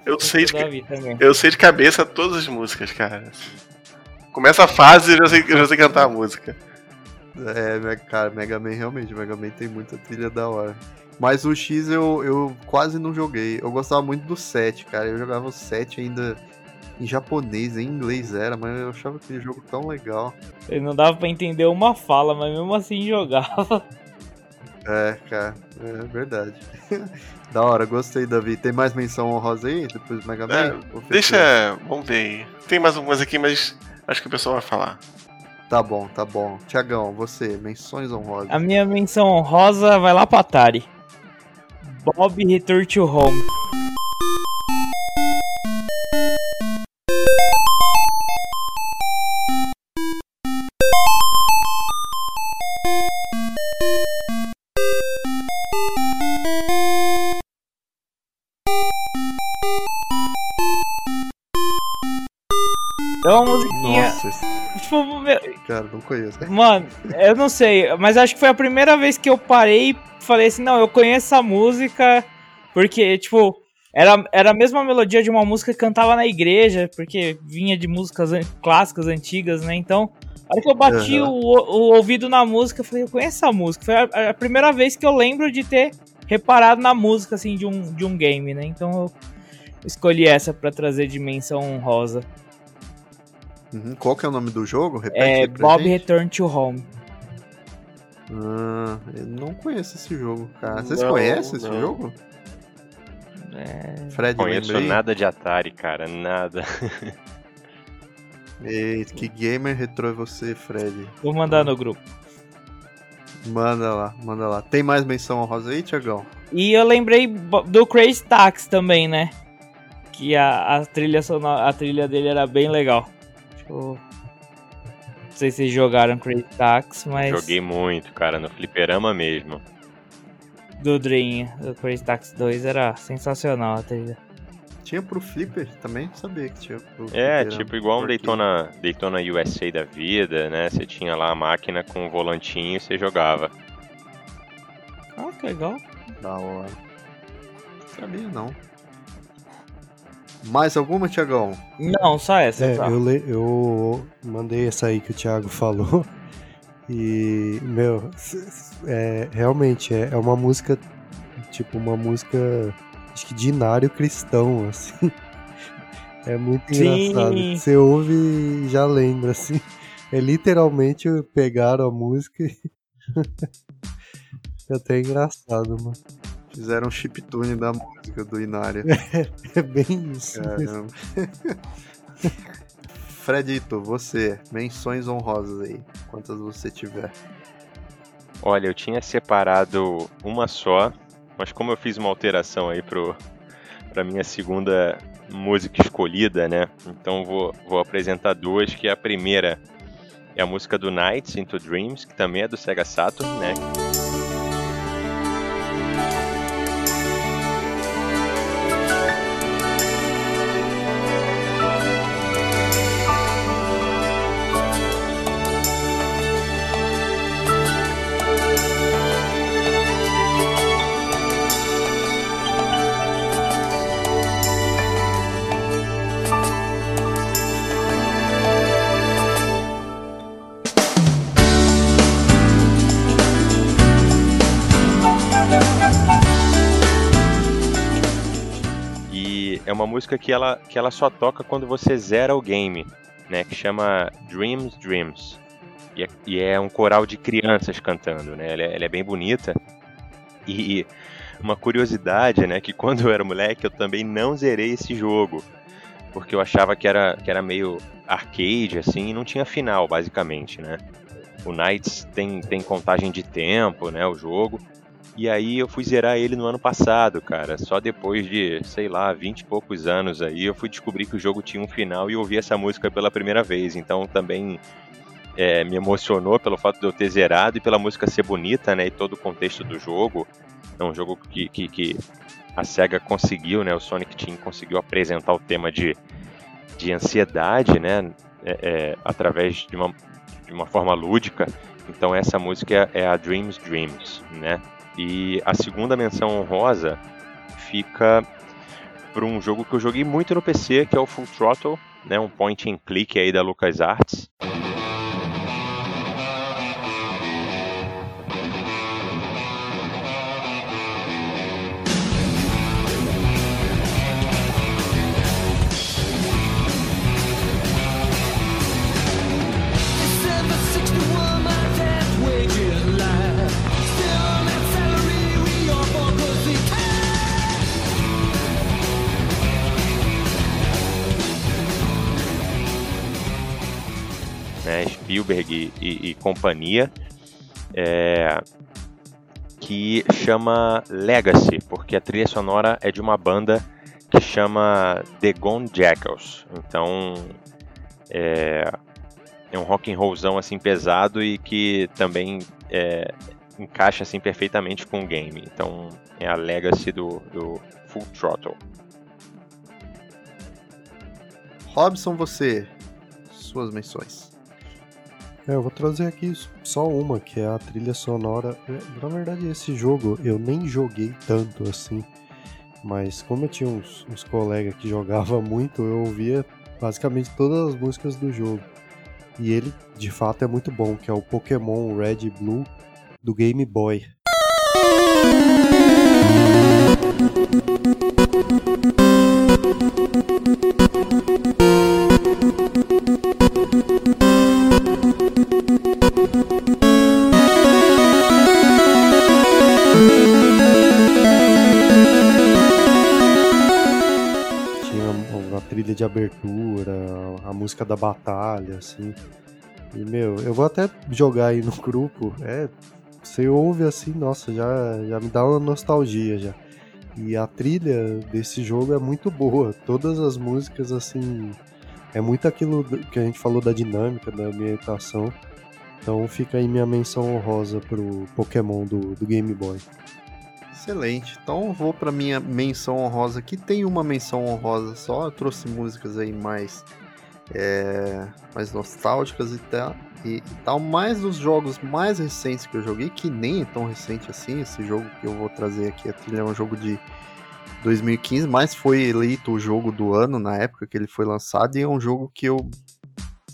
Eu tô sei, de, eu sei de cabeça todas as músicas, cara. Começa a fase e eu já sei, eu já sei cantar a música. É, cara, Mega Man realmente, Mega Man tem muita trilha da hora. Mas o X eu, eu quase não joguei. Eu gostava muito do 7, cara. Eu jogava o 7 ainda em japonês, em inglês era, mas eu achava aquele jogo tão legal. Ele não dava pra entender uma fala, mas mesmo assim jogava. É, cara, é verdade. [laughs] da hora, gostei, Davi. Tem mais menção honrosa aí depois do Mega Man? É? Deixa. Vamos ver aí. Tem mais algumas aqui, mas acho que o pessoal vai falar. Tá bom, tá bom. Tiagão, você, menções honrosas. A minha menção honrosa vai lá pra Atari. Bob Return to Home. Cara, não conheço. [laughs] Mano, eu não sei, mas acho que foi a primeira vez que eu parei e falei assim, não, eu conheço essa música, porque, tipo, era, era a mesma melodia de uma música que cantava na igreja, porque vinha de músicas an- clássicas, antigas, né? Então, a hora que eu bati Aham. o, o ouvido na música, eu falei, eu conheço essa música. Foi a, a primeira vez que eu lembro de ter reparado na música, assim, de um, de um game, né? Então eu escolhi essa pra trazer dimensão honrosa. Uhum, Qual que é o nome do jogo? Repete É Bob gente. Return to Home. Ah, eu não conheço esse jogo, cara. Vocês Não, conhecem esse não. jogo? É, Fred, Conheço lembrei. nada de Atari, cara, nada. [laughs] Eita, que gamer retrô é você, Fred? Vou mandar no grupo. Manda lá, manda lá. Tem mais menção honrosa aí, Tiagão? E eu lembrei do Crazy Taxi também, né? Que a, a trilha sonora, a trilha dele era bem legal. Eu- Não sei se vocês jogaram Crazy Taxi, mas Joguei muito, cara, no fliperama mesmo. do Dream, do Crazy Taxi 2 era sensacional a trilha. Tinha pro Flipper também? Não sabia que tinha pro É, fliperama. tipo igual um Daytona, Daytona USA da vida, né? Você tinha lá a máquina com o volantinho e você jogava. Ah, que legal. Da hora. Sabia não. Mais alguma, Tiagão? Não, só essa. É, só. eu, le- eu mandei essa aí que o Thiago falou. [laughs] E, meu, é, realmente é, é uma música, tipo, uma música, acho que de inário cristão, [laughs] assim. É muito Sim. engraçado. Você ouve e já lembra, assim. É literalmente pegaram a música e. [laughs] é até engraçado, mano. Fizeram um chiptune da música do Inária. [laughs] É bem isso. Caramba. [laughs] Fredito, você, menções honrosas aí. Quantas você tiver. Olha, eu tinha separado uma só, mas como eu fiz uma alteração aí pro, pra minha segunda música escolhida, né? Então vou, vou apresentar duas, que a primeira é a música do Nights into Dreams, que também é do Sega Saturn, né? Uma música que ela, que ela só toca quando você zera o game, né? Que chama Dreams Dreams. E é, e é um coral de crianças cantando, né? Ela é, ela é bem bonita. E uma curiosidade, né? Que [laughs] quando eu era moleque eu também não zerei esse jogo. Porque eu achava que era, que era meio arcade, assim, e não tinha final, basicamente, né? O Knights tem, tem contagem de tempo, né? O jogo. E aí eu fui zerar ele no ano passado, cara. Só depois de, sei lá, 20 e poucos anos aí, eu fui descobrir que o jogo tinha um final e ouvi essa música pela primeira vez. Então também é, me emocionou pelo fato de eu ter zerado e pela música ser bonita, né? E todo o contexto do jogo. É um jogo que, que, que a SEGA conseguiu, né? O Sonic Team conseguiu apresentar o tema de, de ansiedade, né? é, é, através de uma, de uma forma lúdica. Então essa música é a Dreams Dreams, né? E a segunda menção honrosa fica para um jogo que eu joguei muito no PC, que é o Full Throttle, né? Um point and click aí da LucasArts. December né, Spielberg e, e- e companhia, é, que chama Legacy, porque a trilha sonora é de uma banda que chama The Gone Jackals. Então é, é um rock and rollzão assim pesado e que também é, encaixa assim perfeitamente com o game. Então é a Legacy do, do Full Throttle. Robson, você. Suas menções. É, eu vou trazer aqui só uma, que é a trilha sonora. É, Na verdade, esse jogo eu nem joguei tanto assim. Mas como eu tinha uns, uns colegas que jogavam [laughs] muito, eu ouvia basicamente todas as músicas do jogo. E ele, de fato, é muito bom, que é o Pokémon Red e Blue do Game Boy. Trilha de abertura, a música da batalha, assim. E, meu, eu vou até jogar aí no [laughs] grupo. É, você ouve assim, nossa, já, já me dá uma nostalgia já. E a trilha desse jogo é muito boa. Todas as músicas, assim, é muito aquilo que a gente falou da dinâmica, da ambientação. Então fica aí minha menção honrosa pro Pokémon do, do Game Boy. Excelente. Então vou pra minha menção honrosa, que tem uma menção honrosa só. Eu trouxe músicas aí mais, é, mais nostálgicas e tal, e, tal. Mais dos jogos mais recentes que eu joguei, que nem é tão recente assim. Esse jogo que eu vou trazer aqui, é um jogo de 2015, mas foi eleito o jogo do ano na época que ele foi lançado. E é um jogo que eu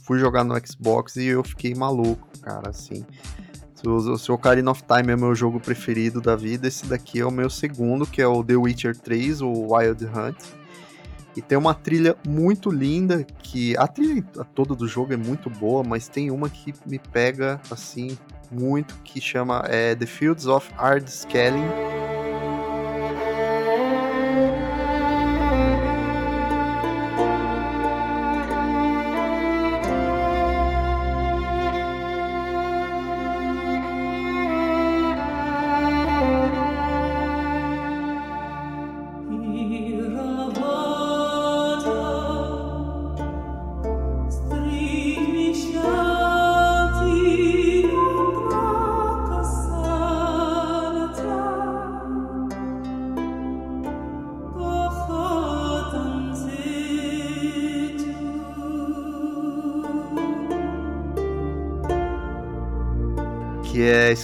fui jogar no Xbox e eu fiquei maluco, cara, assim. Se o, Ocarina of Time é meu jogo preferido da vida, esse daqui é o meu segundo, que é o The Witcher 3, o Wild Hunt. E tem uma trilha muito linda, que a trilha toda do jogo é muito boa, mas tem uma que me pega, assim, muito, que chama é, The Fields of Ardskelling. Stringi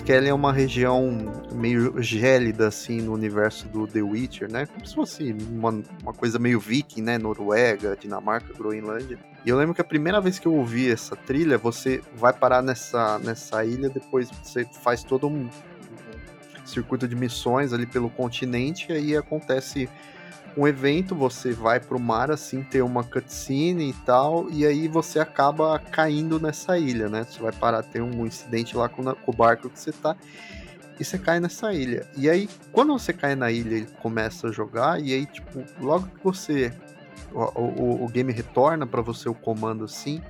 que é uma região meio gélida assim no universo do The Witcher, né? Como se fosse uma, uma coisa meio viking, né? Noruega, Dinamarca, Groenlândia. E eu lembro que a primeira vez que eu ouvi essa trilha, você vai parar nessa, nessa ilha, depois você faz todo um circuito de missões ali pelo continente, e aí acontece um evento, você vai pro mar assim, ter uma cutscene e tal, e aí você acaba caindo nessa ilha, né? Você vai parar, ter um incidente lá com, o barco que você tá, e você cai nessa ilha. E aí, quando você cai na ilha e começa a jogar, e aí, tipo, logo que você. O, o, o game retorna pra você o comando assim,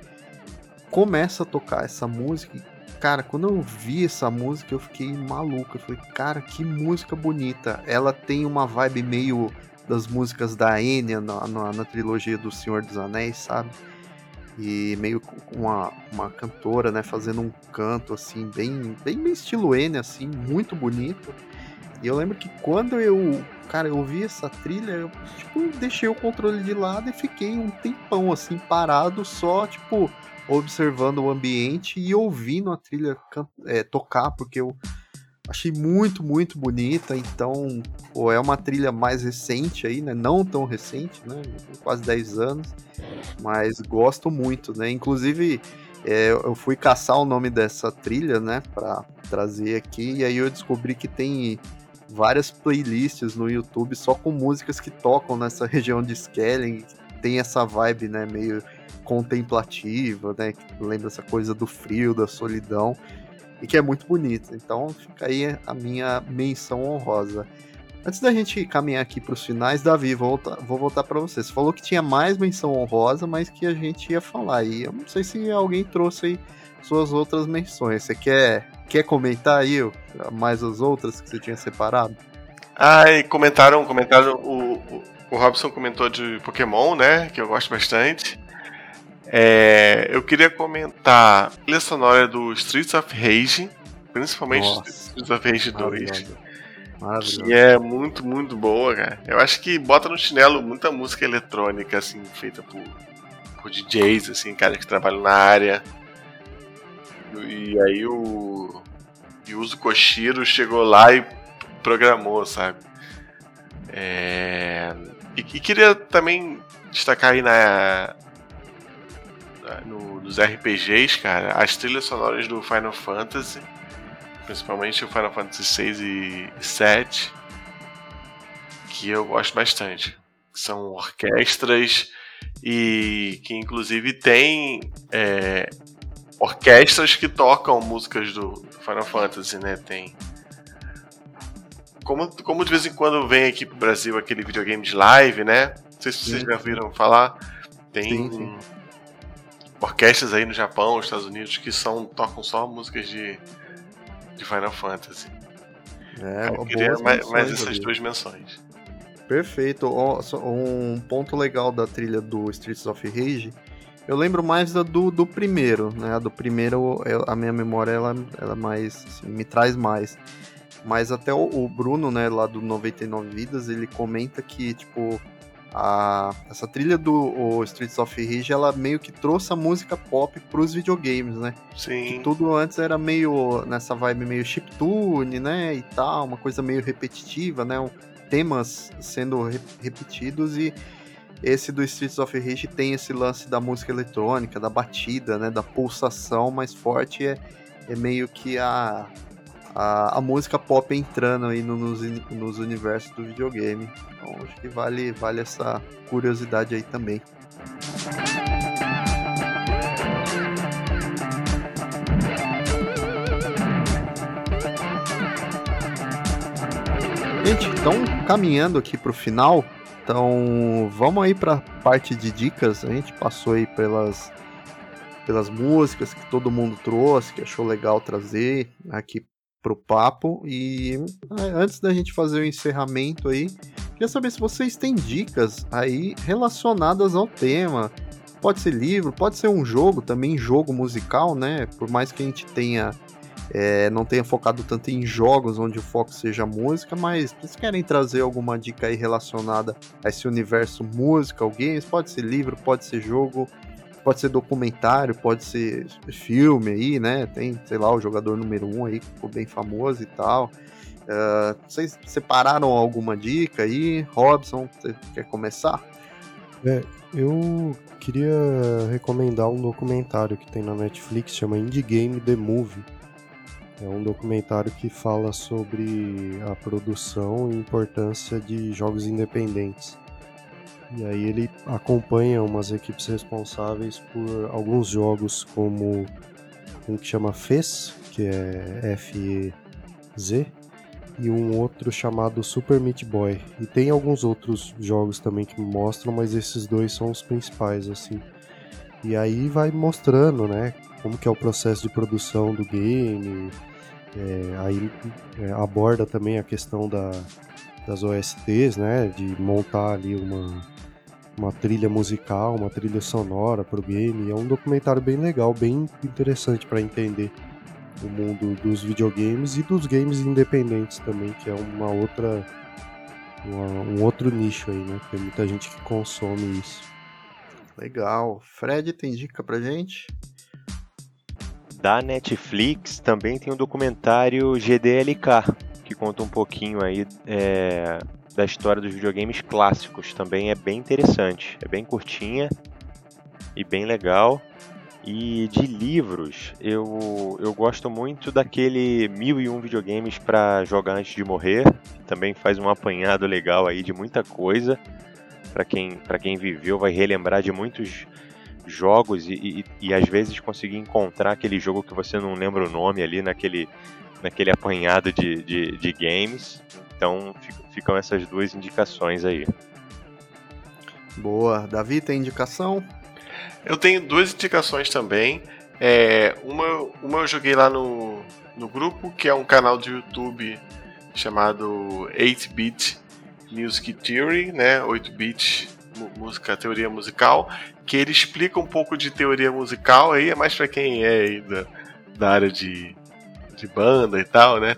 começa a tocar essa música. Cara, quando eu vi essa música, eu fiquei maluco. Eu falei, cara, que música bonita. Ela tem uma vibe meio das músicas da Enya na, na, na trilogia do Senhor dos Anéis, sabe? E meio com uma, uma cantora, né, fazendo um canto assim, bem, bem, estilo Enya, assim, muito bonito. E eu lembro que quando eu, cara, eu ouvi essa trilha, eu, tipo, deixei o controle de lado e fiquei um tempão, assim, parado, só, tipo, observando o ambiente e ouvindo a trilha é, tocar, porque eu achei muito, muito bonita. Então, pô, é uma trilha mais recente aí, né? Não tão recente, né? Quase 10 anos, mas gosto muito, né? Inclusive, é, eu fui caçar o nome dessa trilha, né? Pra trazer aqui, e aí eu descobri que tem várias playlists no YouTube só com músicas que tocam nessa [laughs] região de Skelling, tem essa vibe, né? Meio contemplativa, né? Lembra essa coisa do frio, da solidão e que é muito bonita. Então fica aí a minha menção honrosa. Antes da gente caminhar aqui para os finais, Davi, vou voltar, vou voltar para você. Você falou que tinha mais menção honrosa, mas que a gente ia falar. E eu não sei se alguém trouxe aí suas outras menções. Você quer, quer comentar aí mais as outras que você tinha separado? Ah, e comentaram, comentaram o, o, o Robson comentou de Pokémon, né? Que eu gosto bastante. É, eu queria comentar a trilha sonora do Streets of Rage, principalmente Nossa. Streets of Rage 2, Maravilhosa. Maravilhosa. que é muito, muito boa, cara. Eu acho que bota no chinelo muita música eletrônica, assim, feita por, por DJs, assim, cara que trabalham na área. E aí o Yuzo Koshiro chegou lá e programou, sabe? É, E, e queria também destacar aí na- no- nos RPGs, cara, as trilhas sonoras do Final Fantasy, principalmente o Final Fantasy 6 e 7, que eu gosto bastante. São orquestras e que inclusive tem é, orquestras que tocam músicas do do Final Fantasy, né? Tem como, como de vez em quando vem aqui pro Brasil aquele videogame de live, né? Não sei se vocês Sim. já viram falar. Tem Sim, sim. Orquestras aí no Japão, nos Estados Unidos, que são, tocam só músicas de, de Final Fantasy. É, eu queria mais, mais essas duas menções. Perfeito. Um ponto legal da trilha do Streets of Rage, eu lembro mais da do, do primeiro, né? A do primeiro, a minha memória, ela, ela mais, assim, me traz mais. Mas até o, o Bruno, né, lá do 99 Vidas, ele comenta que, tipo, a, essa trilha do Streets of Rage, ela meio que trouxe a música pop pros videogames, né? Que Sim. tudo antes era meio nessa vibe meio chiptune, né, e tal, uma coisa meio repetitiva, né, temas sendo re- repetidos e esse do Streets of Rage tem esse lance da música eletrônica, da batida, né, da pulsação mais forte, é, é meio que a, a, a música pop entrando aí no- nos, nos universos do videogame. Então acho que vale, vale essa curiosidade aí também. Gente, então caminhando aqui pro final, então vamos aí pra parte de dicas. A gente passou aí pelas pelas músicas que todo mundo trouxe, que achou legal trazer aqui pro papo e ah, antes da gente fazer o encerramento aí, queria saber se vocês têm dicas aí relacionadas ao tema. Pode ser livro, pode ser um jogo também, jogo musical, né? Por mais que a gente tenha é, não tenha focado tanto em jogos onde o foco seja música, mas vocês querem trazer alguma dica aí relacionada a esse universo música, games, pode ser livro, pode ser jogo, pode ser documentário, pode ser filme aí, né? Tem, sei lá, o jogador número um aí, que ficou bem famoso e tal. Ah, vocês separaram alguma dica aí? Robson, você quer começar? Eu queria recomendar um documentário que tem na Netflix, chama Indie Game The Movie. É um documentário que fala sobre a produção e importância de jogos independentes. E aí ele acompanha umas equipes responsáveis por alguns jogos como um que chama FEZ, que é F-E-Z, e um outro chamado Super Meat Boy. E tem alguns outros jogos também que mostram, mas esses dois são os principais, assim. E aí vai mostrando, né, como que é o processo de produção do game. É, aí é, aborda também a questão da, das OSTs, né, de montar ali uma, uma trilha musical, uma trilha sonora pro game. É um documentário bem legal, bem interessante para entender o mundo dos videogames e dos games independentes também, que é uma outra uma- um outro nicho aí, né? Tem muita gente que consome isso. Legal. Fred, tem dica pra gente? Da Netflix também tem um documentário GDLK, que conta um pouquinho aí é, da história dos videogames clássicos. Também é bem interessante. É bem curtinha e bem legal. E de livros, eu, eu gosto muito daquele 1001 videogames para jogar antes de morrer. Também faz um apanhado legal aí de muita coisa. Para quem, quem viveu, vai relembrar de muitos jogos e, e, e às vezes conseguir encontrar aquele jogo que você não lembra o nome ali naquele, naquele apanhado de, de, de games. Então ficam essas duas indicações aí. Boa. Davi, tem indicação? Eu tenho duas indicações também. É, uma, uma eu joguei lá no, no grupo, que é um canal de YouTube chamado 8-Bit Music Theory, né? 8-Bit mu- música, teoria musical, que ele explica um pouco de teoria musical aí, é mais pra quem é aí da, da área de, de banda e tal, né?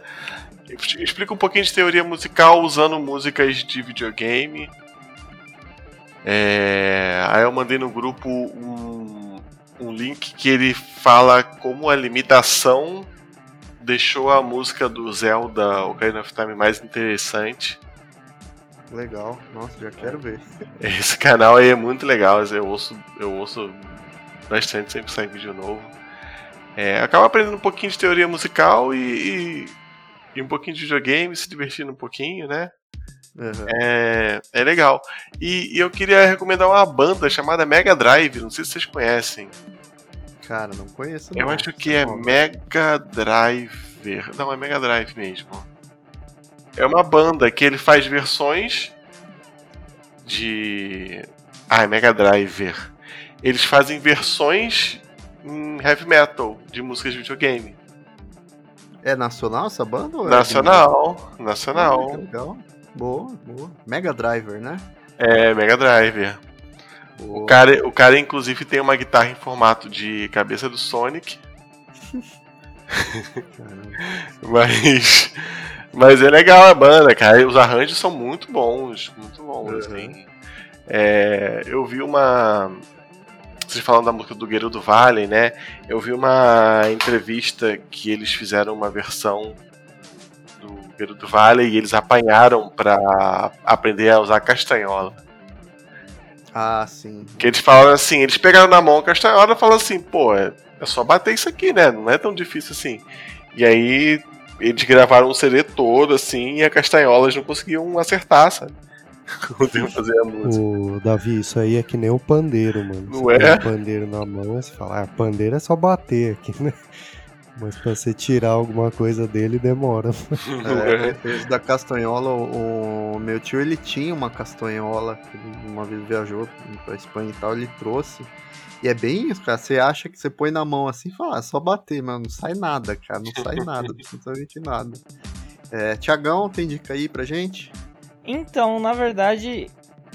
Explica um pouquinho de teoria musical usando músicas de videogame. É, aí eu mandei no grupo um, um link que ele fala como a limitação deixou a música do Zelda Ocarina of Time mais interessante. Legal. Nossa, já quero ver. Esse canal aí é muito legal, eu ouço, eu ouço bastante, sempre sai vídeo novo. É, acaba aprendendo um pouquinho de teoria musical e, e, e um pouquinho de videogame, se divertindo um pouquinho, né? Aham. É, é legal. E, e eu queria recomendar uma banda chamada Mega Drive, não sei se vocês conhecem. Cara, não conheço. Eu não. acho que é Não. Mega Driver. Não, é Mega Drive mesmo. É uma banda que ele faz versões de. Ah, é Mega Driver. Eles fazem versões em heavy metal de músicas de videogame. É nacional essa banda? ou é Nacional. Ah, Nacional. legal. Boa, boa. Mega Driver, né? É, Mega Driver. Boa. O cara, o cara, inclusive, tem uma guitarra em formato de cabeça do Sonic. Caramba. [laughs] Mas. Mas é legal a banda, cara. Os arranjos são muito bons. Muito bons, Uhum. assim. É, eu vi uma. Vocês falam da música do Guerreiro do Vale, né? Eu vi uma entrevista que eles fizeram uma versão do Guerreiro do Vale e eles apanharam pra aprender a usar castanhola. Ah, sim. Que eles falaram assim, eles pegaram na mão a castanhola e falaram assim, pô, é, é só bater isso aqui, né? Não é tão difícil assim. E aí eles gravaram um CD todo, assim, e a castanholas não conseguiam acertar, sabe? [laughs] Conseguiam fazer a música. O Davi, isso aí é que nem o pandeiro, mano. Não você é? tem um pandeiro na mão, você fala, ah, pandeiro é só bater aqui, né? [laughs] Mas pra você tirar alguma coisa dele demora. [laughs] É, é? esse da castanhola, o, o meu tio ele tinha uma castanhola, uma vez viajou pra Espanha e tal, ele trouxe. E é bem isso, cara. Você acha que você põe na mão assim e fala, ah, é só bater, mas não sai nada, cara. Não sai nada, absolutamente nada. É, Tiagão, tem dica aí pra gente? Então, na verdade,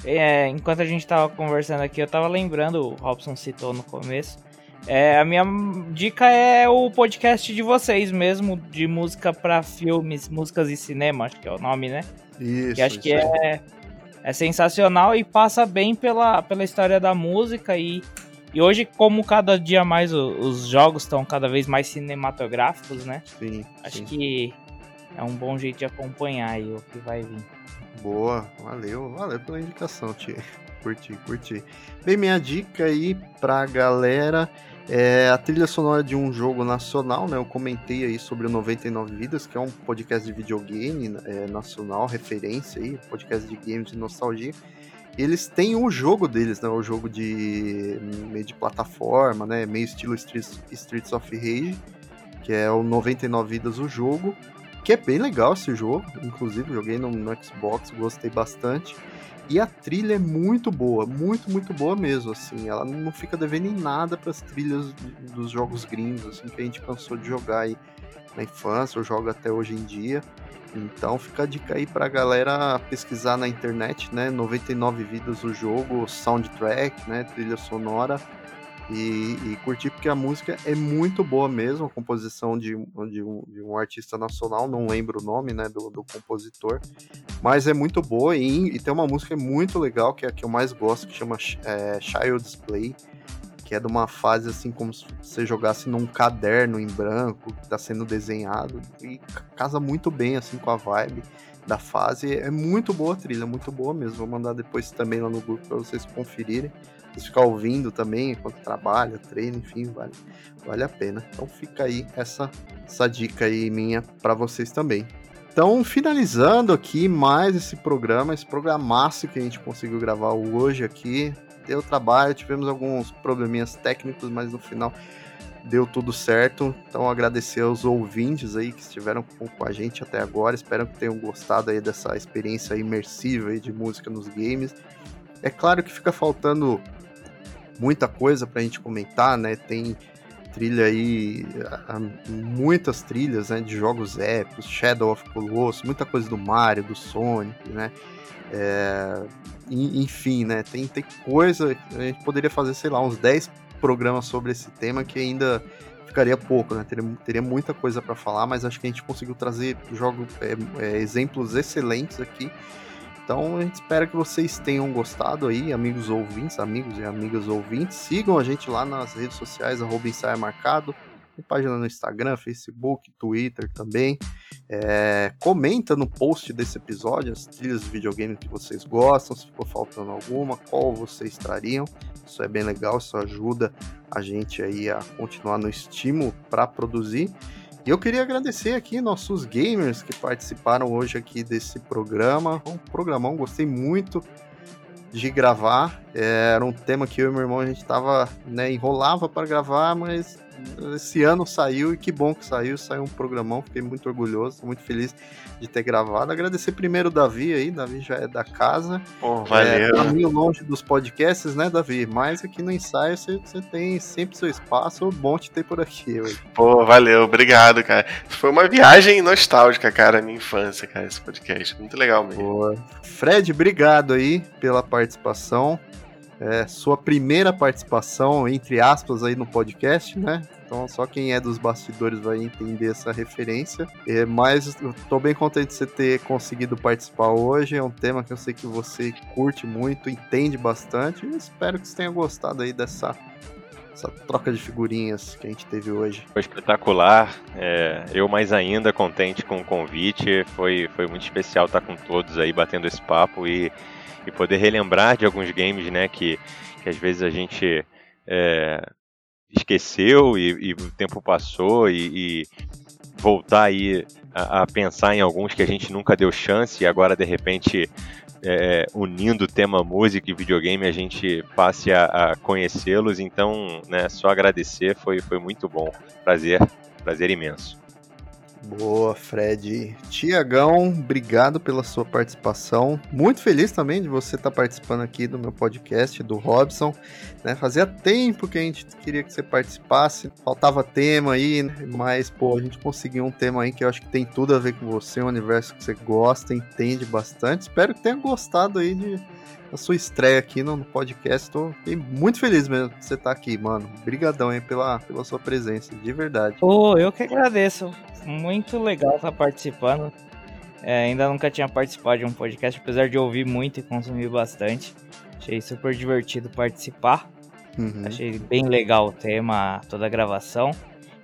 é, enquanto a gente tava conversando aqui, eu tava lembrando, o Robson citou no começo. é, a minha dica é o podcast de vocês mesmo, de música pra filmes, músicas e cinema, acho que é o nome, né? Isso. Que acho que isso aí. é, é sensacional e passa bem pela, pela história da música e, E hoje, como cada dia mais o- os jogos estão cada vez mais cinematográficos, né? Sim, Acho sim. que é um bom jeito de acompanhar aí o que vai vir. Boa, valeu, valeu pela indicação, Tia. [laughs] Curti, curti. Bem, minha dica aí pra galera é a trilha sonora de um jogo nacional, né? Eu comentei aí sobre o 99 Vidas, que é um podcast de videogame é, nacional, referência aí, podcast de games de nostalgia. Eles têm o jogo deles, né? O jogo de meio de plataforma, né? Meio estilo Streets, Streets of Rage, que é o 99 Vidas o jogo que é bem legal esse jogo. Inclusive, joguei no, no Xbox, gostei bastante. E a trilha é muito boa, muito, muito boa mesmo, assim. Ela não fica devendo em nada para as trilhas dos jogos gringos, assim, que a gente cansou de jogar aí na infância, eu jogo até hoje em dia. Então fica a dica aí pra galera pesquisar na internet, né? 99 vidas o jogo, soundtrack, né? Trilha sonora e, e curtir porque a música é muito boa mesmo, a composição de, de, um, de um artista nacional, não lembro o nome né, do, do compositor, mas é muito boa e, e tem uma música muito legal que é a que eu mais gosto, que chama é, Child's Play, que é de uma fase assim como se você jogasse num caderno em branco que está sendo desenhado e ca- casa muito bem assim com a vibe da fase. É muito boa a trilha, muito boa mesmo. Vou mandar depois também lá no grupo para vocês conferirem. Vocês ficar ouvindo também enquanto trabalha, treina, enfim, vale, vale a pena. Então fica aí essa, essa dica aí minha para vocês também. Então, finalizando aqui mais esse programa, esse programaço que a gente conseguiu gravar hoje aqui. Deu trabalho, tivemos alguns probleminhas técnicos, mas no final deu tudo certo. Então, agradecer aos ouvintes aí que estiveram com, com a gente até agora. Espero que tenham gostado aí dessa experiência imersiva aí de música nos games. É claro que fica faltando muita coisa pra gente comentar, né? Tem trilha aí, a- a- muitas trilhas né, de jogos épicos, Shadow of Colossus, muita coisa do Mario, do Sonic, né? É, en- enfim, né? Tem, tem coisa, a gente poderia fazer, sei lá, uns 10 programas sobre esse tema que ainda ficaria pouco, né? Teria, teria muita coisa para falar, mas acho que a gente conseguiu trazer jogos, é, é, exemplos excelentes aqui. Então a gente espera que vocês tenham gostado aí, amigos ouvintes, amigos e amigas ouvintes. Sigam a gente lá nas redes sociais, arroba marcado. Tem página no Instagram, Facebook, Twitter também. É, comenta no post desse episódio as trilhas de videogame que vocês gostam, se ficou faltando alguma, qual vocês trariam. Isso é bem legal, isso ajuda a gente aí a continuar no estímulo para produzir. Eu queria agradecer aqui nossos gamers que participaram hoje aqui desse programa. Um programão, gostei muito de gravar. É, Era um tema que eu e meu irmão a gente tava, né, enrolava para gravar, mas esse ano saiu e que bom que saiu, saiu um programão, fiquei muito orgulhoso, muito feliz de ter gravado. Agradecer primeiro o Davi aí, Davi já é da casa. Pô, É, valeu. tá meio longe dos podcasts, né, Davi? Mas aqui no ensaio você, você tem sempre seu espaço, bom te ter por aqui hoje. Pô, valeu, obrigado, cara. Foi uma viagem nostálgica, cara, minha infância, cara, esse podcast. Muito legal mesmo. Boa. Fred, obrigado aí pela participação. É, sua primeira participação, entre aspas, aí no podcast, né? Então só quem é dos bastidores vai entender essa referência. É, mas tô bem contente de você ter conseguido participar hoje. É um tema que eu sei que você curte muito, entende bastante. E espero que você tenha gostado aí dessa, essa troca de figurinhas que a gente teve hoje. Foi espetacular. é, eu mais ainda contente com o convite. Foi, foi muito especial estar com todos aí batendo esse papo e, e poder relembrar de alguns games, né, que, que às vezes a gente é, esqueceu e, e o tempo passou e, e voltar aí a, a pensar em alguns que a gente nunca deu chance e agora de repente é, unindo o tema música e videogame a gente passe a, a conhecê-los. Então, né, só agradecer, foi, foi muito bom. Prazer, prazer imenso. Boa, Fred. Tiagão, obrigado pela sua participação. Muito feliz também de você estar participando aqui do meu podcast, do Robson. Né? Fazia tempo que a gente queria que você participasse, faltava tema aí, né? mas pô, a gente conseguiu um tema aí que eu acho que tem tudo a ver com você, um universo que você gosta, entende bastante. Espero que tenha gostado aí de, da sua estreia aqui no, no podcast. Tô fiquei muito feliz mesmo que você tá aqui, mano. Obrigadão aí pela, pela sua presença, de verdade. Pô, eu que agradeço. Muito legal estar participando. É, ainda nunca tinha participado de um podcast, apesar de ouvir muito e consumir bastante. Achei super divertido participar. Uhum. Achei bem legal o tema, toda a gravação.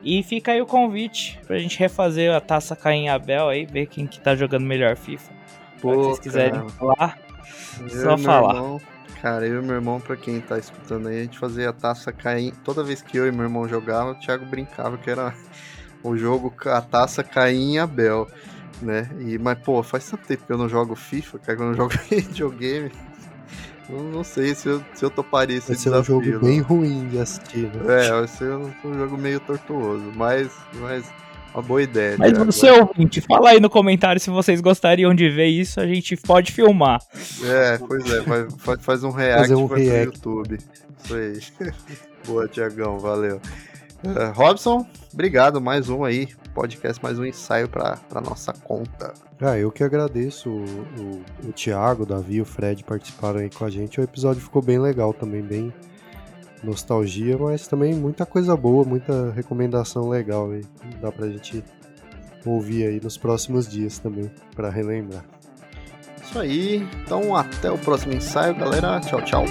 E fica aí o convite pra gente refazer a taça Caim Abel aí, ver quem que tá jogando melhor FIFA. Se Pô, vocês quiserem falar, Eu Só e meu falar. irmão- cara, eu e meu irmão, pra quem tá escutando aí, a gente fazia a taça cair. Toda vez que eu e meu irmão jogavam, o Thiago brincava que era [laughs] o jogo a taça Caim e Abel, né? E, mas, pô, faz tanto tempo que eu não jogo FIFA, cara, que eu não [laughs] jogo videogame. Eu não sei se eu, se eu toparia esse Vai ser um jogo bem ruim de assistir, né? É, vai ser um, um jogo meio tortuoso, mas, mas uma boa ideia. Mas Thiago. você ouvinte, fala aí no comentário se vocês gostariam de ver isso, a gente pode filmar. É, pois é, faz, faz um react Fazer um react. YouTube. Isso aí. [laughs] Boa, Tiagão, valeu. Eh, Robson, obrigado, mais um aí, podcast, mais um ensaio pra, pra nossa conta. Ah, eu que agradeço o, o, o Thiago, o Davi e o Fred participaram aí com a gente. O episódio ficou bem legal também, bem nostalgia, mas também muita coisa boa, muita recomendação legal aí. Dá pra gente ouvir aí nos próximos dias também, pra relembrar. Isso aí, então até o próximo ensaio, galera. Tchau, tchau.